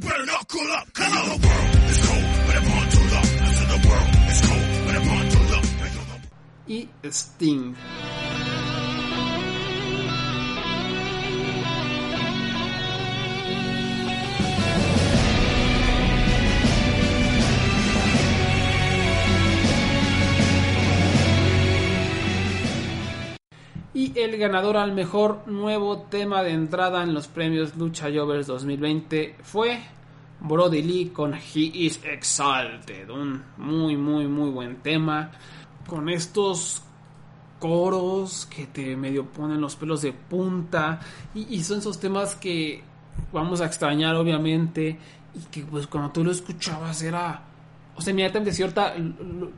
better Sting. Y el ganador al mejor nuevo tema de entrada en los premios Lucha Jovers 2020 fue Brody Lee con He is Exalted. Un muy, muy, muy buen tema. Con estos coros que te medio ponen los pelos de punta. Y, son esos temas que vamos a extrañar, obviamente. y que pues cuando tú lo escuchabas era o sea, inmediatamente si ahorita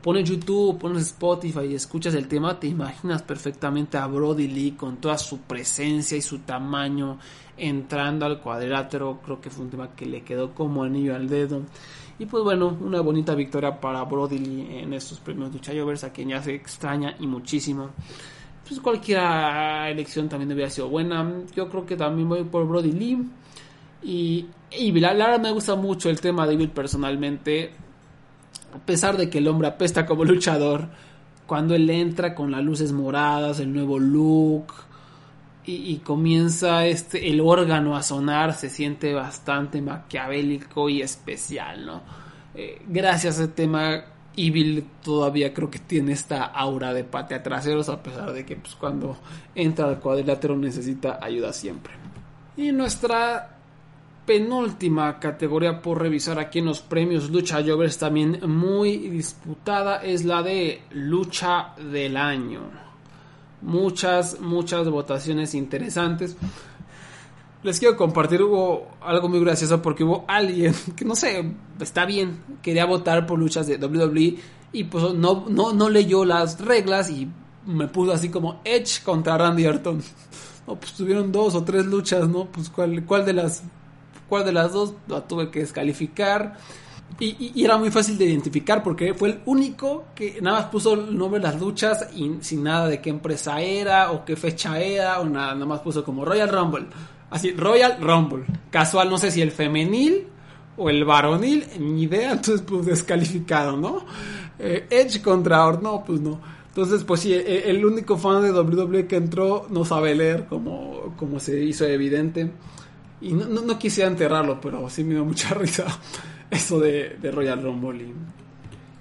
pones YouTube, pones Spotify y escuchas el tema, te imaginas perfectamente a Brody Lee con toda su presencia y su tamaño entrando al cuadrilátero. Creo que fue un tema que le quedó como anillo al dedo. Y pues bueno, una bonita victoria para Brody Lee en estos premios Luchayovers, a quien ya se extraña y muchísimo. Pues cualquier elección también hubiera sido buena. Yo creo que también voy por Brody Lee. Y, y la, verdad me gusta mucho el tema de Bill personalmente a pesar de que el hombre apesta como luchador, cuando él entra con las luces moradas, el nuevo look y, comienza este el órgano a sonar, se siente bastante maquiavélico y especial, ¿no? Eh, gracias a ese tema, Evil todavía creo que tiene esta aura de patea traseros, a pesar de que pues, cuando entra al cuadrilátero necesita ayuda siempre. Y nuestra penúltima categoría por revisar aquí en los premios Lucha Jovers también muy disputada es la de Lucha del Año. Muchas, muchas votaciones interesantes. Les quiero compartir, hubo algo muy gracioso porque hubo alguien que no sé, está bien, quería votar por luchas de WWE y pues no, no, no leyó las reglas y me puso así como Edge contra Randy Orton. No, pues tuvieron dos o tres luchas, ¿no? Pues cuál, cuál de las cuál de las dos la tuve que descalificar. Y, era muy fácil de identificar porque fue el único que nada más puso el nombre de las luchas y sin nada de qué empresa era o qué fecha era o nada, nada más puso como Royal Rumble. Así, Royal Rumble. Casual, no sé si el femenil o el varonil, ni idea, entonces pues descalificado, ¿no? Eh, Edge contra Or, no, pues no. Entonces, pues sí, e, el, único fan de WWE que entró no sabe leer, como, como se hizo evidente. Y no, no, quisiera enterrarlo, pero sí me dio mucha risa eso de, Royal Rumble.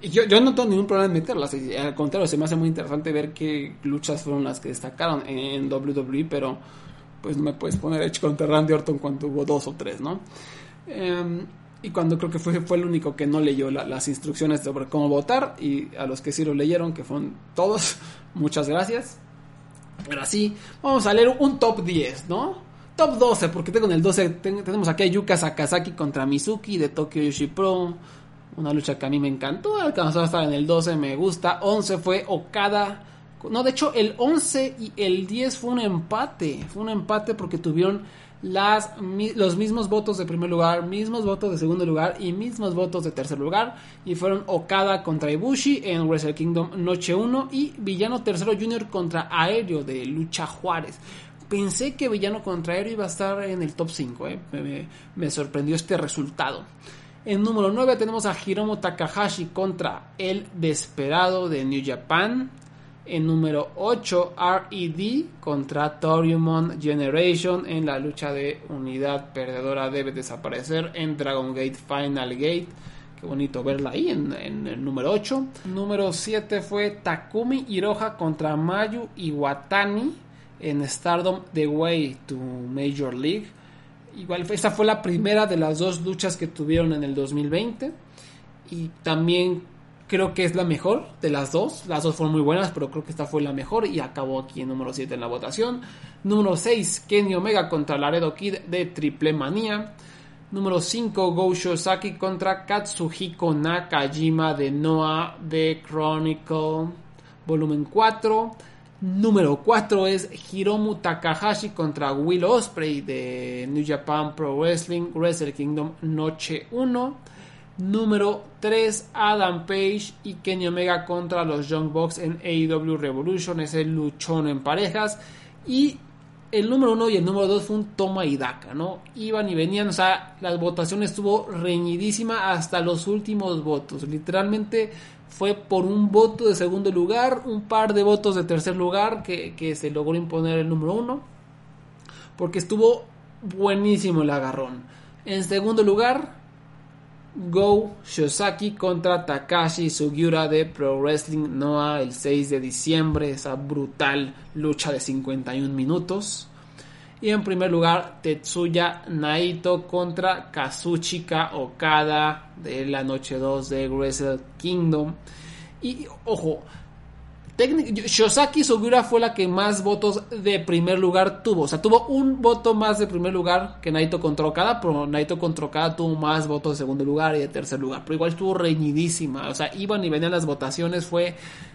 Y, yo, yo no tengo ningún problema en meterlas. Al contrario, se me hace muy interesante ver qué luchas fueron las que destacaron en, WWE, pero pues no me puedes poner Edge contra Randy Orton cuando hubo dos o tres, ¿no? Em, y cuando creo que fue, fue el único que no leyó las instrucciones sobre cómo votar y a los que sí lo leyeron, que fueron todos, muchas gracias. Pero así, vamos a leer un top 10, ¿no? Top 12, porque tengo en el 12, tenemos aquí a Yuka Sakazaki contra Mizuki de Tokyo Yoshi Pro. Una lucha que a mí me encantó, alcanzó a estar en el 12, me gusta. 11 fue Okada. No, de hecho, el 11 y el 10 fue un empate. Fue un empate porque tuvieron los mismos votos de primer lugar, mismos votos de segundo lugar y mismos votos de tercer lugar. Y fueron Okada contra Ibushi en Wrestle Kingdom Noche 1 y Villano Tercero Junior contra Aéreo de Lucha Juárez pensé que Villano contra Aéreo iba a estar en el top 5. Eh. Me, sorprendió este resultado. En número 9 tenemos a Hiromu Takahashi contra el Desperado de New Japan. En número 8, RED contra Toriumon Generation en la lucha de unidad perdedora debe desaparecer en Dragon Gate Final Gate. Qué bonito verla ahí en, en el número 8. Número 7 fue Takumi Hiroha contra Mayu Iwatani en Stardom The Way to Major League. Igual esta fue la primera de las dos luchas que tuvieron en el 2020 y también creo que es la mejor de las dos. Las dos fueron muy buenas, pero creo que esta fue la mejor y acabó aquí en número 7 en la votación. Número 6, Kenny Omega contra Laredo Kid de Triple Manía. Número 5, Go Shosaki contra Katsuhiko Nakajima de Noah de Chronicle. Volumen 4. Número 4 es Hiromu Takahashi contra Will Osprey de New Japan Pro Wrestling Wrestle Kingdom Noche 1. Número 3 Adam Page y Kenny Omega contra los Young Bucks en AEW Revolution. Es el luchón en parejas. Y el número 1 y el número 2 fue un toma y ¿no? Iban y venían, o sea, la votación estuvo reñidísima hasta los últimos votos. Literalmente fue por un voto de segundo lugar, un par de votos de tercer lugar que, se logró imponer el número uno, porque estuvo buenísimo el agarrón. En segundo lugar, Go Shosaki contra Takashi Sugiura de Pro Wrestling Noah el 6 de diciembre, esa brutal lucha de 51 minutos. Y en primer lugar, Tetsuya Naito contra Kazuchika Okada de la noche 2 de Wrestle Kingdom. Y ojo, Shosaki Sugiura fue la que más votos de primer lugar tuvo. O sea, tuvo un voto más de primer lugar que Naito contra Okada, pero Naito contra Okada tuvo más votos de segundo lugar y de tercer lugar. Pero igual estuvo reñidísima. O sea, iban y venían las votaciones. Fue,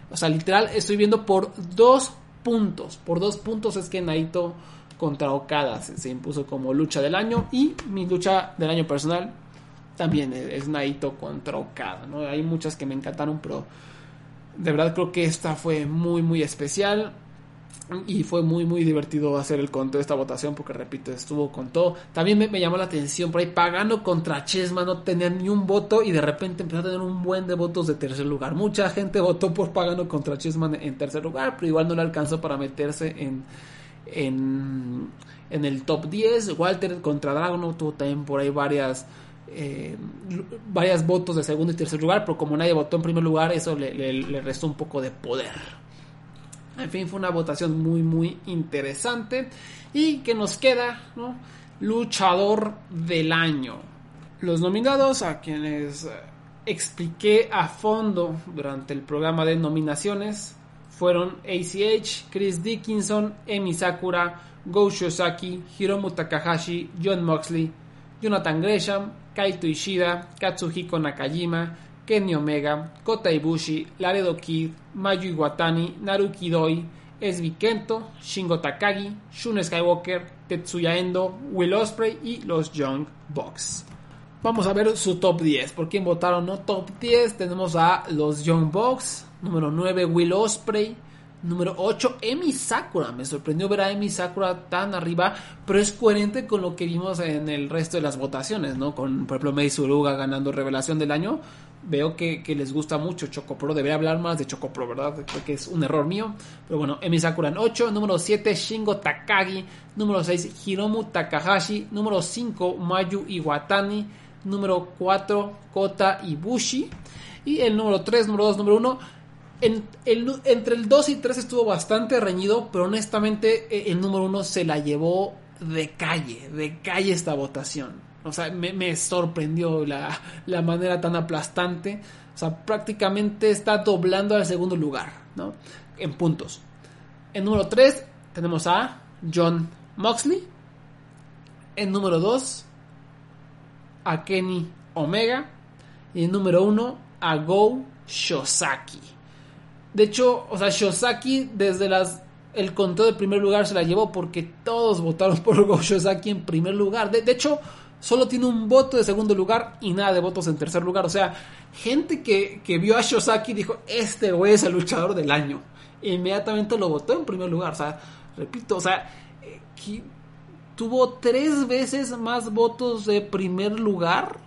o sea, literal, estoy viendo por dos puntos. Por dos puntos es que Naito contra Okada se, impuso como lucha del año. Y mi lucha del año personal también es, Naito contra Okada. ¿no? Hay muchas que me encantaron, pero de verdad creo que esta fue muy, muy especial. Y fue muy, muy divertido hacer el conteo de esta votación porque, repito, estuvo con todo. También me, llamó la atención por ahí, Pagano contra Chesma no tenía ni un voto y de repente empezó a tener un buen de votos de tercer lugar. Mucha gente votó por Pagano contra Chesman en tercer lugar, pero igual no le alcanzó para meterse en, en, en el top 10. Walter contra Dragon tuvo también por ahí varias eh, varias votos de segundo y tercer lugar, pero como nadie votó en primer lugar, eso le, restó un poco de poder. En fin, fue una votación muy, muy interesante. Y que nos queda, Luchador del año. Los nominados, a quienes expliqué a fondo durante el programa de nominaciones, fueron ACH, Chris Dickinson, Emi Sakura, Go Shosaki, Hiromu Takahashi, John Moxley, Jonathan Gresham, Kaito Ishida, Katsuhiko Nakajima, Kenny Omega, Kota Ibushi, Laredo Kid, Mayu Iwatani, Naruki Doi, Esbi Kento, Shingo Takagi, Shun Skywalker, Tetsuya Endo, Will Osprey y los Young Bucks. Vamos a ver su top 10. ¿Por quién votaron? No top 10. Tenemos a los Young Bucks. Número 9, Will Osprey. Número 8, Emi Sakura. Me sorprendió ver a Emi Sakura tan arriba, pero es coherente con lo que vimos en el resto de las votaciones, ¿no? Con, por ejemplo, Mei Suruga ganando Revelación del Año. Veo que, les gusta mucho Chocopro. Debería hablar más de Chocopro, ¿verdad? Creo es un error mío. Pero bueno, Emi Sakura en 8. Número 7, Shingo Takagi. Número 6, Hiromu Takahashi. Número 5, Mayu Iwatani. Número 4, Kota Ibushi. Y el número 3, número 2, número 1 entre el 2 y 3 estuvo bastante reñido, pero honestamente eh, el número 1 se la llevó de calle, de calle esta votación. O sea, me, sorprendió la, la, manera tan aplastante. O sea, prácticamente está doblando al segundo lugar, ¿no? En puntos. En número 3 tenemos a John Moxley. En número 2 a Kenny Omega. Y en número 1 a Go Shosaki. De hecho, o sea, Shosaki desde las el conteo de primer lugar se la llevó porque todos votaron por Go Shosaki en primer lugar. De, hecho, solo tiene un voto de segundo lugar y nada de votos en tercer lugar. O sea, gente que, que vio a Shosaki dijo, este güey es el luchador del año. inmediatamente lo votó en primer lugar. O sea, repito, o sea, eh, tuvo tres veces más votos de primer lugar.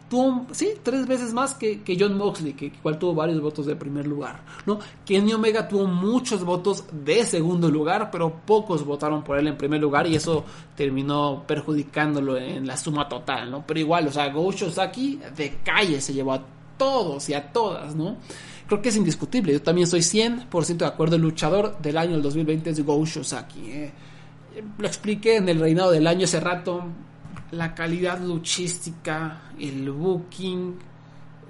Sí, tres veces más que, John Moxley, que igual tuvo varios votos de primer lugar. ¿no? Kenny Omega tuvo muchos votos de segundo lugar, pero pocos votaron por él en primer lugar y eso terminó perjudicándolo en la suma total. ¿no? Pero igual, o sea, Go Shosaki de calle se llevó a todos y a todas, ¿no? Creo que es indiscutible. Yo también soy 100% de acuerdo. El luchador del año del 2020 es Go Shosaki. ¿eh? Lo expliqué en el reinado del año hace rato, la calidad luchística, el booking,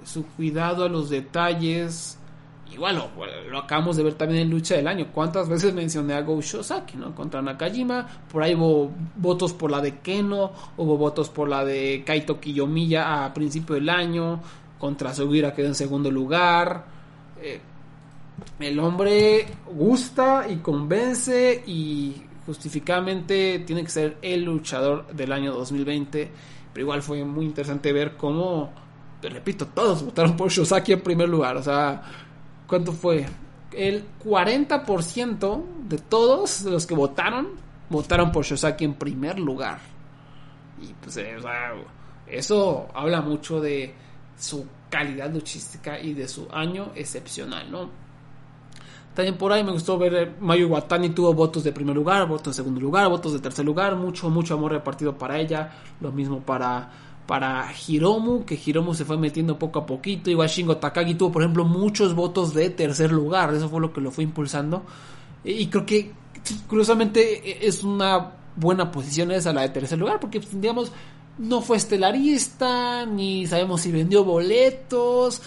su cuidado a los detalles. Igual lo, lo, acabamos de ver también en Lucha del Año. ¿Cuántas veces mencioné a Go Shosaki, ¿no? Contra Nakajima. Por ahí hubo votos por la de Keno. Hubo votos por la de Kaito Kiyomiya a principio del año. Contra Sugira quedó en segundo lugar. Eh, el hombre gusta y convence y justificadamente tiene que ser el luchador del año 2020. Pero igual fue muy interesante ver cómo, repito, todos votaron por Shosaki en primer lugar. O sea, ¿cuánto fue? El 40% de todos los que votaron, votaron por Shosaki en primer lugar. Y pues, eh, eso habla mucho de su calidad luchística y de su año excepcional, ¿no? También por ahí me gustó ver eh, Mayu Watani tuvo votos de primer lugar, votos de segundo lugar, votos de tercer lugar, mucho, mucho amor repartido para ella. Lo mismo para, para Hiromu, que Hiromu se fue metiendo poco a poquito. Igual Shingo Takagi tuvo, por ejemplo, muchos votos de tercer lugar. Eso fue lo que lo fue impulsando. Y creo que, curiosamente, e, es una buena posición esa, la de tercer lugar, porque, digamos, no fue estelarista, ni sabemos si vendió boletos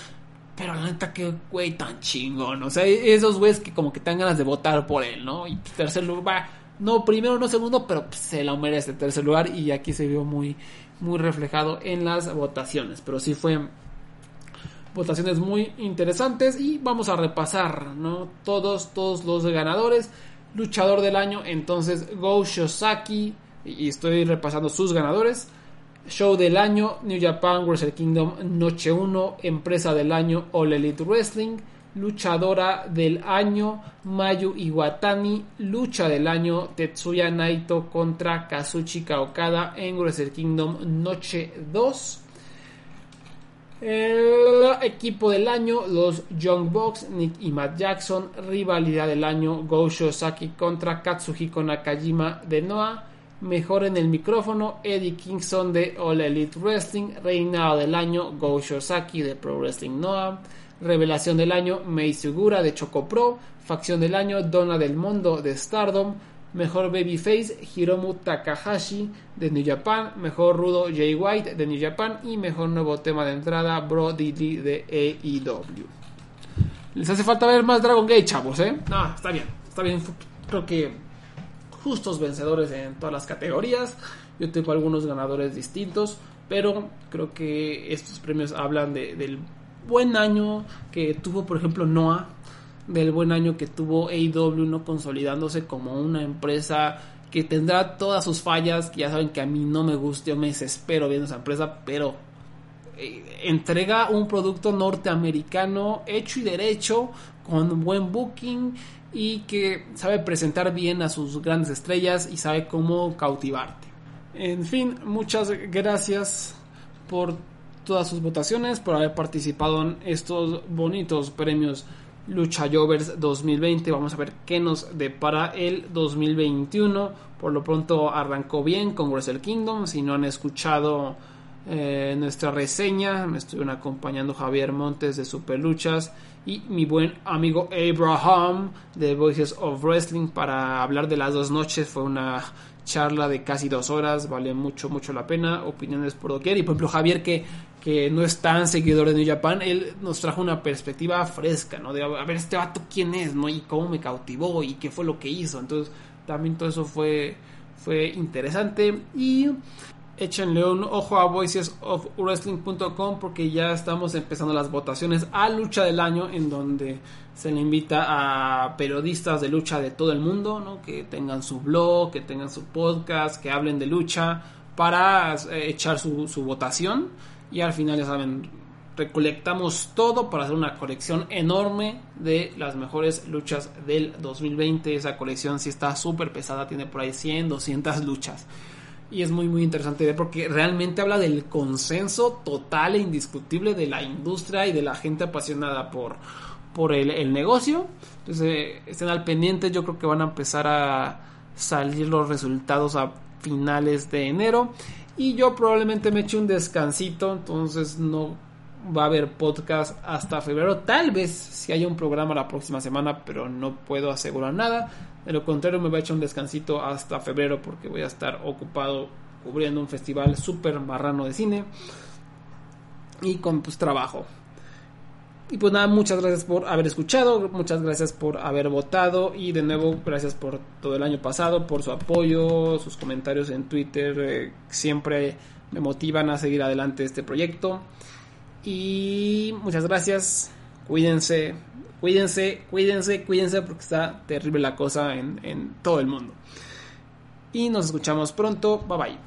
Pero la neta, que güey tan chingón. O sea, esos güeyes que como que tengan ganas de votar por él, ¿no? Y tercer lugar, no primero, no segundo, pero pues, se la merece tercer lugar. Y aquí se vio muy, muy reflejado en las votaciones. Pero sí fue votaciones muy interesantes. Y vamos a repasar, ¿no? Todos, todos los ganadores. Luchador del año, entonces Go Shosaki. Y estoy repasando sus ganadores. Show del año, New Japan Wrestle Kingdom Noche 1, Empresa del año, All Elite Wrestling, Luchadora del año, Mayu Iwatani, Lucha del año, Tetsuya Naito contra Kazuchika Okada en Wrestle Kingdom Noche 2. El equipo del año, los Young Bucks, Nick y Matt Jackson. Rivalidad del año, Go Shosaki contra Katsuhiko Nakajima de Noah. Mejor en el micrófono, Eddie Kingston de All Elite Wrestling. Reinado del año, Go Shosaki de Pro Wrestling Noah. Revelación del año, Mei Sugura de Choco Pro. Facción del año, Donna del Mundo de Stardom. Mejor Babyface, Hiromu Takahashi de New Japan. Mejor Rudo Jay White de New Japan. Y mejor nuevo tema de entrada, Bro Diddy de AEW. Les hace falta ver más Dragon Gate, chavos, ¿eh? No, está bien. Está bien. Creo que justos vencedores en todas las categorías. Yo tengo algunos ganadores distintos, pero creo que estos premios hablan de, del buen año que tuvo, por ejemplo, Noah, del buen año que tuvo AEW, no consolidándose como una empresa que tendrá todas sus fallas, ya saben que a mí no me gusta, yo me desespero viendo esa empresa, pero eh, entrega un producto norteamericano hecho y derecho, con buen booking y que sabe presentar bien a sus grandes estrellas y sabe cómo cautivarte. En fin, muchas gracias por todas sus votaciones, por haber participado en estos bonitos premios Lucha Jovers 2020. Vamos a ver qué nos depara el 2021. Por lo pronto arrancó bien con Wrestle Kingdom. Si no han escuchado eh, nuestra reseña, me estuvieron acompañando Javier Montes de Super Luchas y mi buen amigo Abraham de Voices of Wrestling para hablar de las dos noches. Fue una charla de casi dos horas, vale mucho, mucho la pena. Opiniones por doquier. Y por ejemplo, Javier, que, que no es tan seguidor de New Japan, él nos trajo una perspectiva fresca, ¿no? De a ver, este vato quién es, ¿no? Y cómo me cautivó y qué fue lo que hizo. Entonces, también todo eso fue, fue interesante. Y échenle un ojo a voicesofwrestling.com porque ya estamos empezando las votaciones a lucha del año en donde se le invita a periodistas de lucha de todo el mundo, ¿no? que tengan su blog, que tengan su podcast, que hablen de lucha para eh, echar su, su votación. Y al final ya saben recolectamos todo para hacer una colección enorme de las mejores luchas del 2020 esa colección si está súper pesada tiene por ahí 100 200 luchas y es muy muy interesante ver porque realmente habla del consenso total e indiscutible de la industria y de la gente apasionada por, por el, negocio. Entonces eh, estén al pendiente, yo creo que van a empezar a salir los resultados a finales de enero y yo probablemente me eche un descansito, entonces no va a haber podcast hasta febrero. Tal vez si haya un programa la próxima semana, pero no puedo asegurar nada. De lo contrario, me voy a echar un descansito hasta febrero porque voy a estar ocupado cubriendo un festival súper marrano de cine y con pues trabajo. Y pues nada, muchas gracias por haber escuchado, muchas gracias por haber votado y de nuevo gracias por todo el año pasado, por su apoyo, sus comentarios en Twitter, eh, siempre me motivan a seguir adelante este proyecto. Y muchas gracias. Cuídense, cuídense, cuídense, cuídense porque está terrible la cosa en, en todo el mundo. Y nos escuchamos pronto. Bye bye.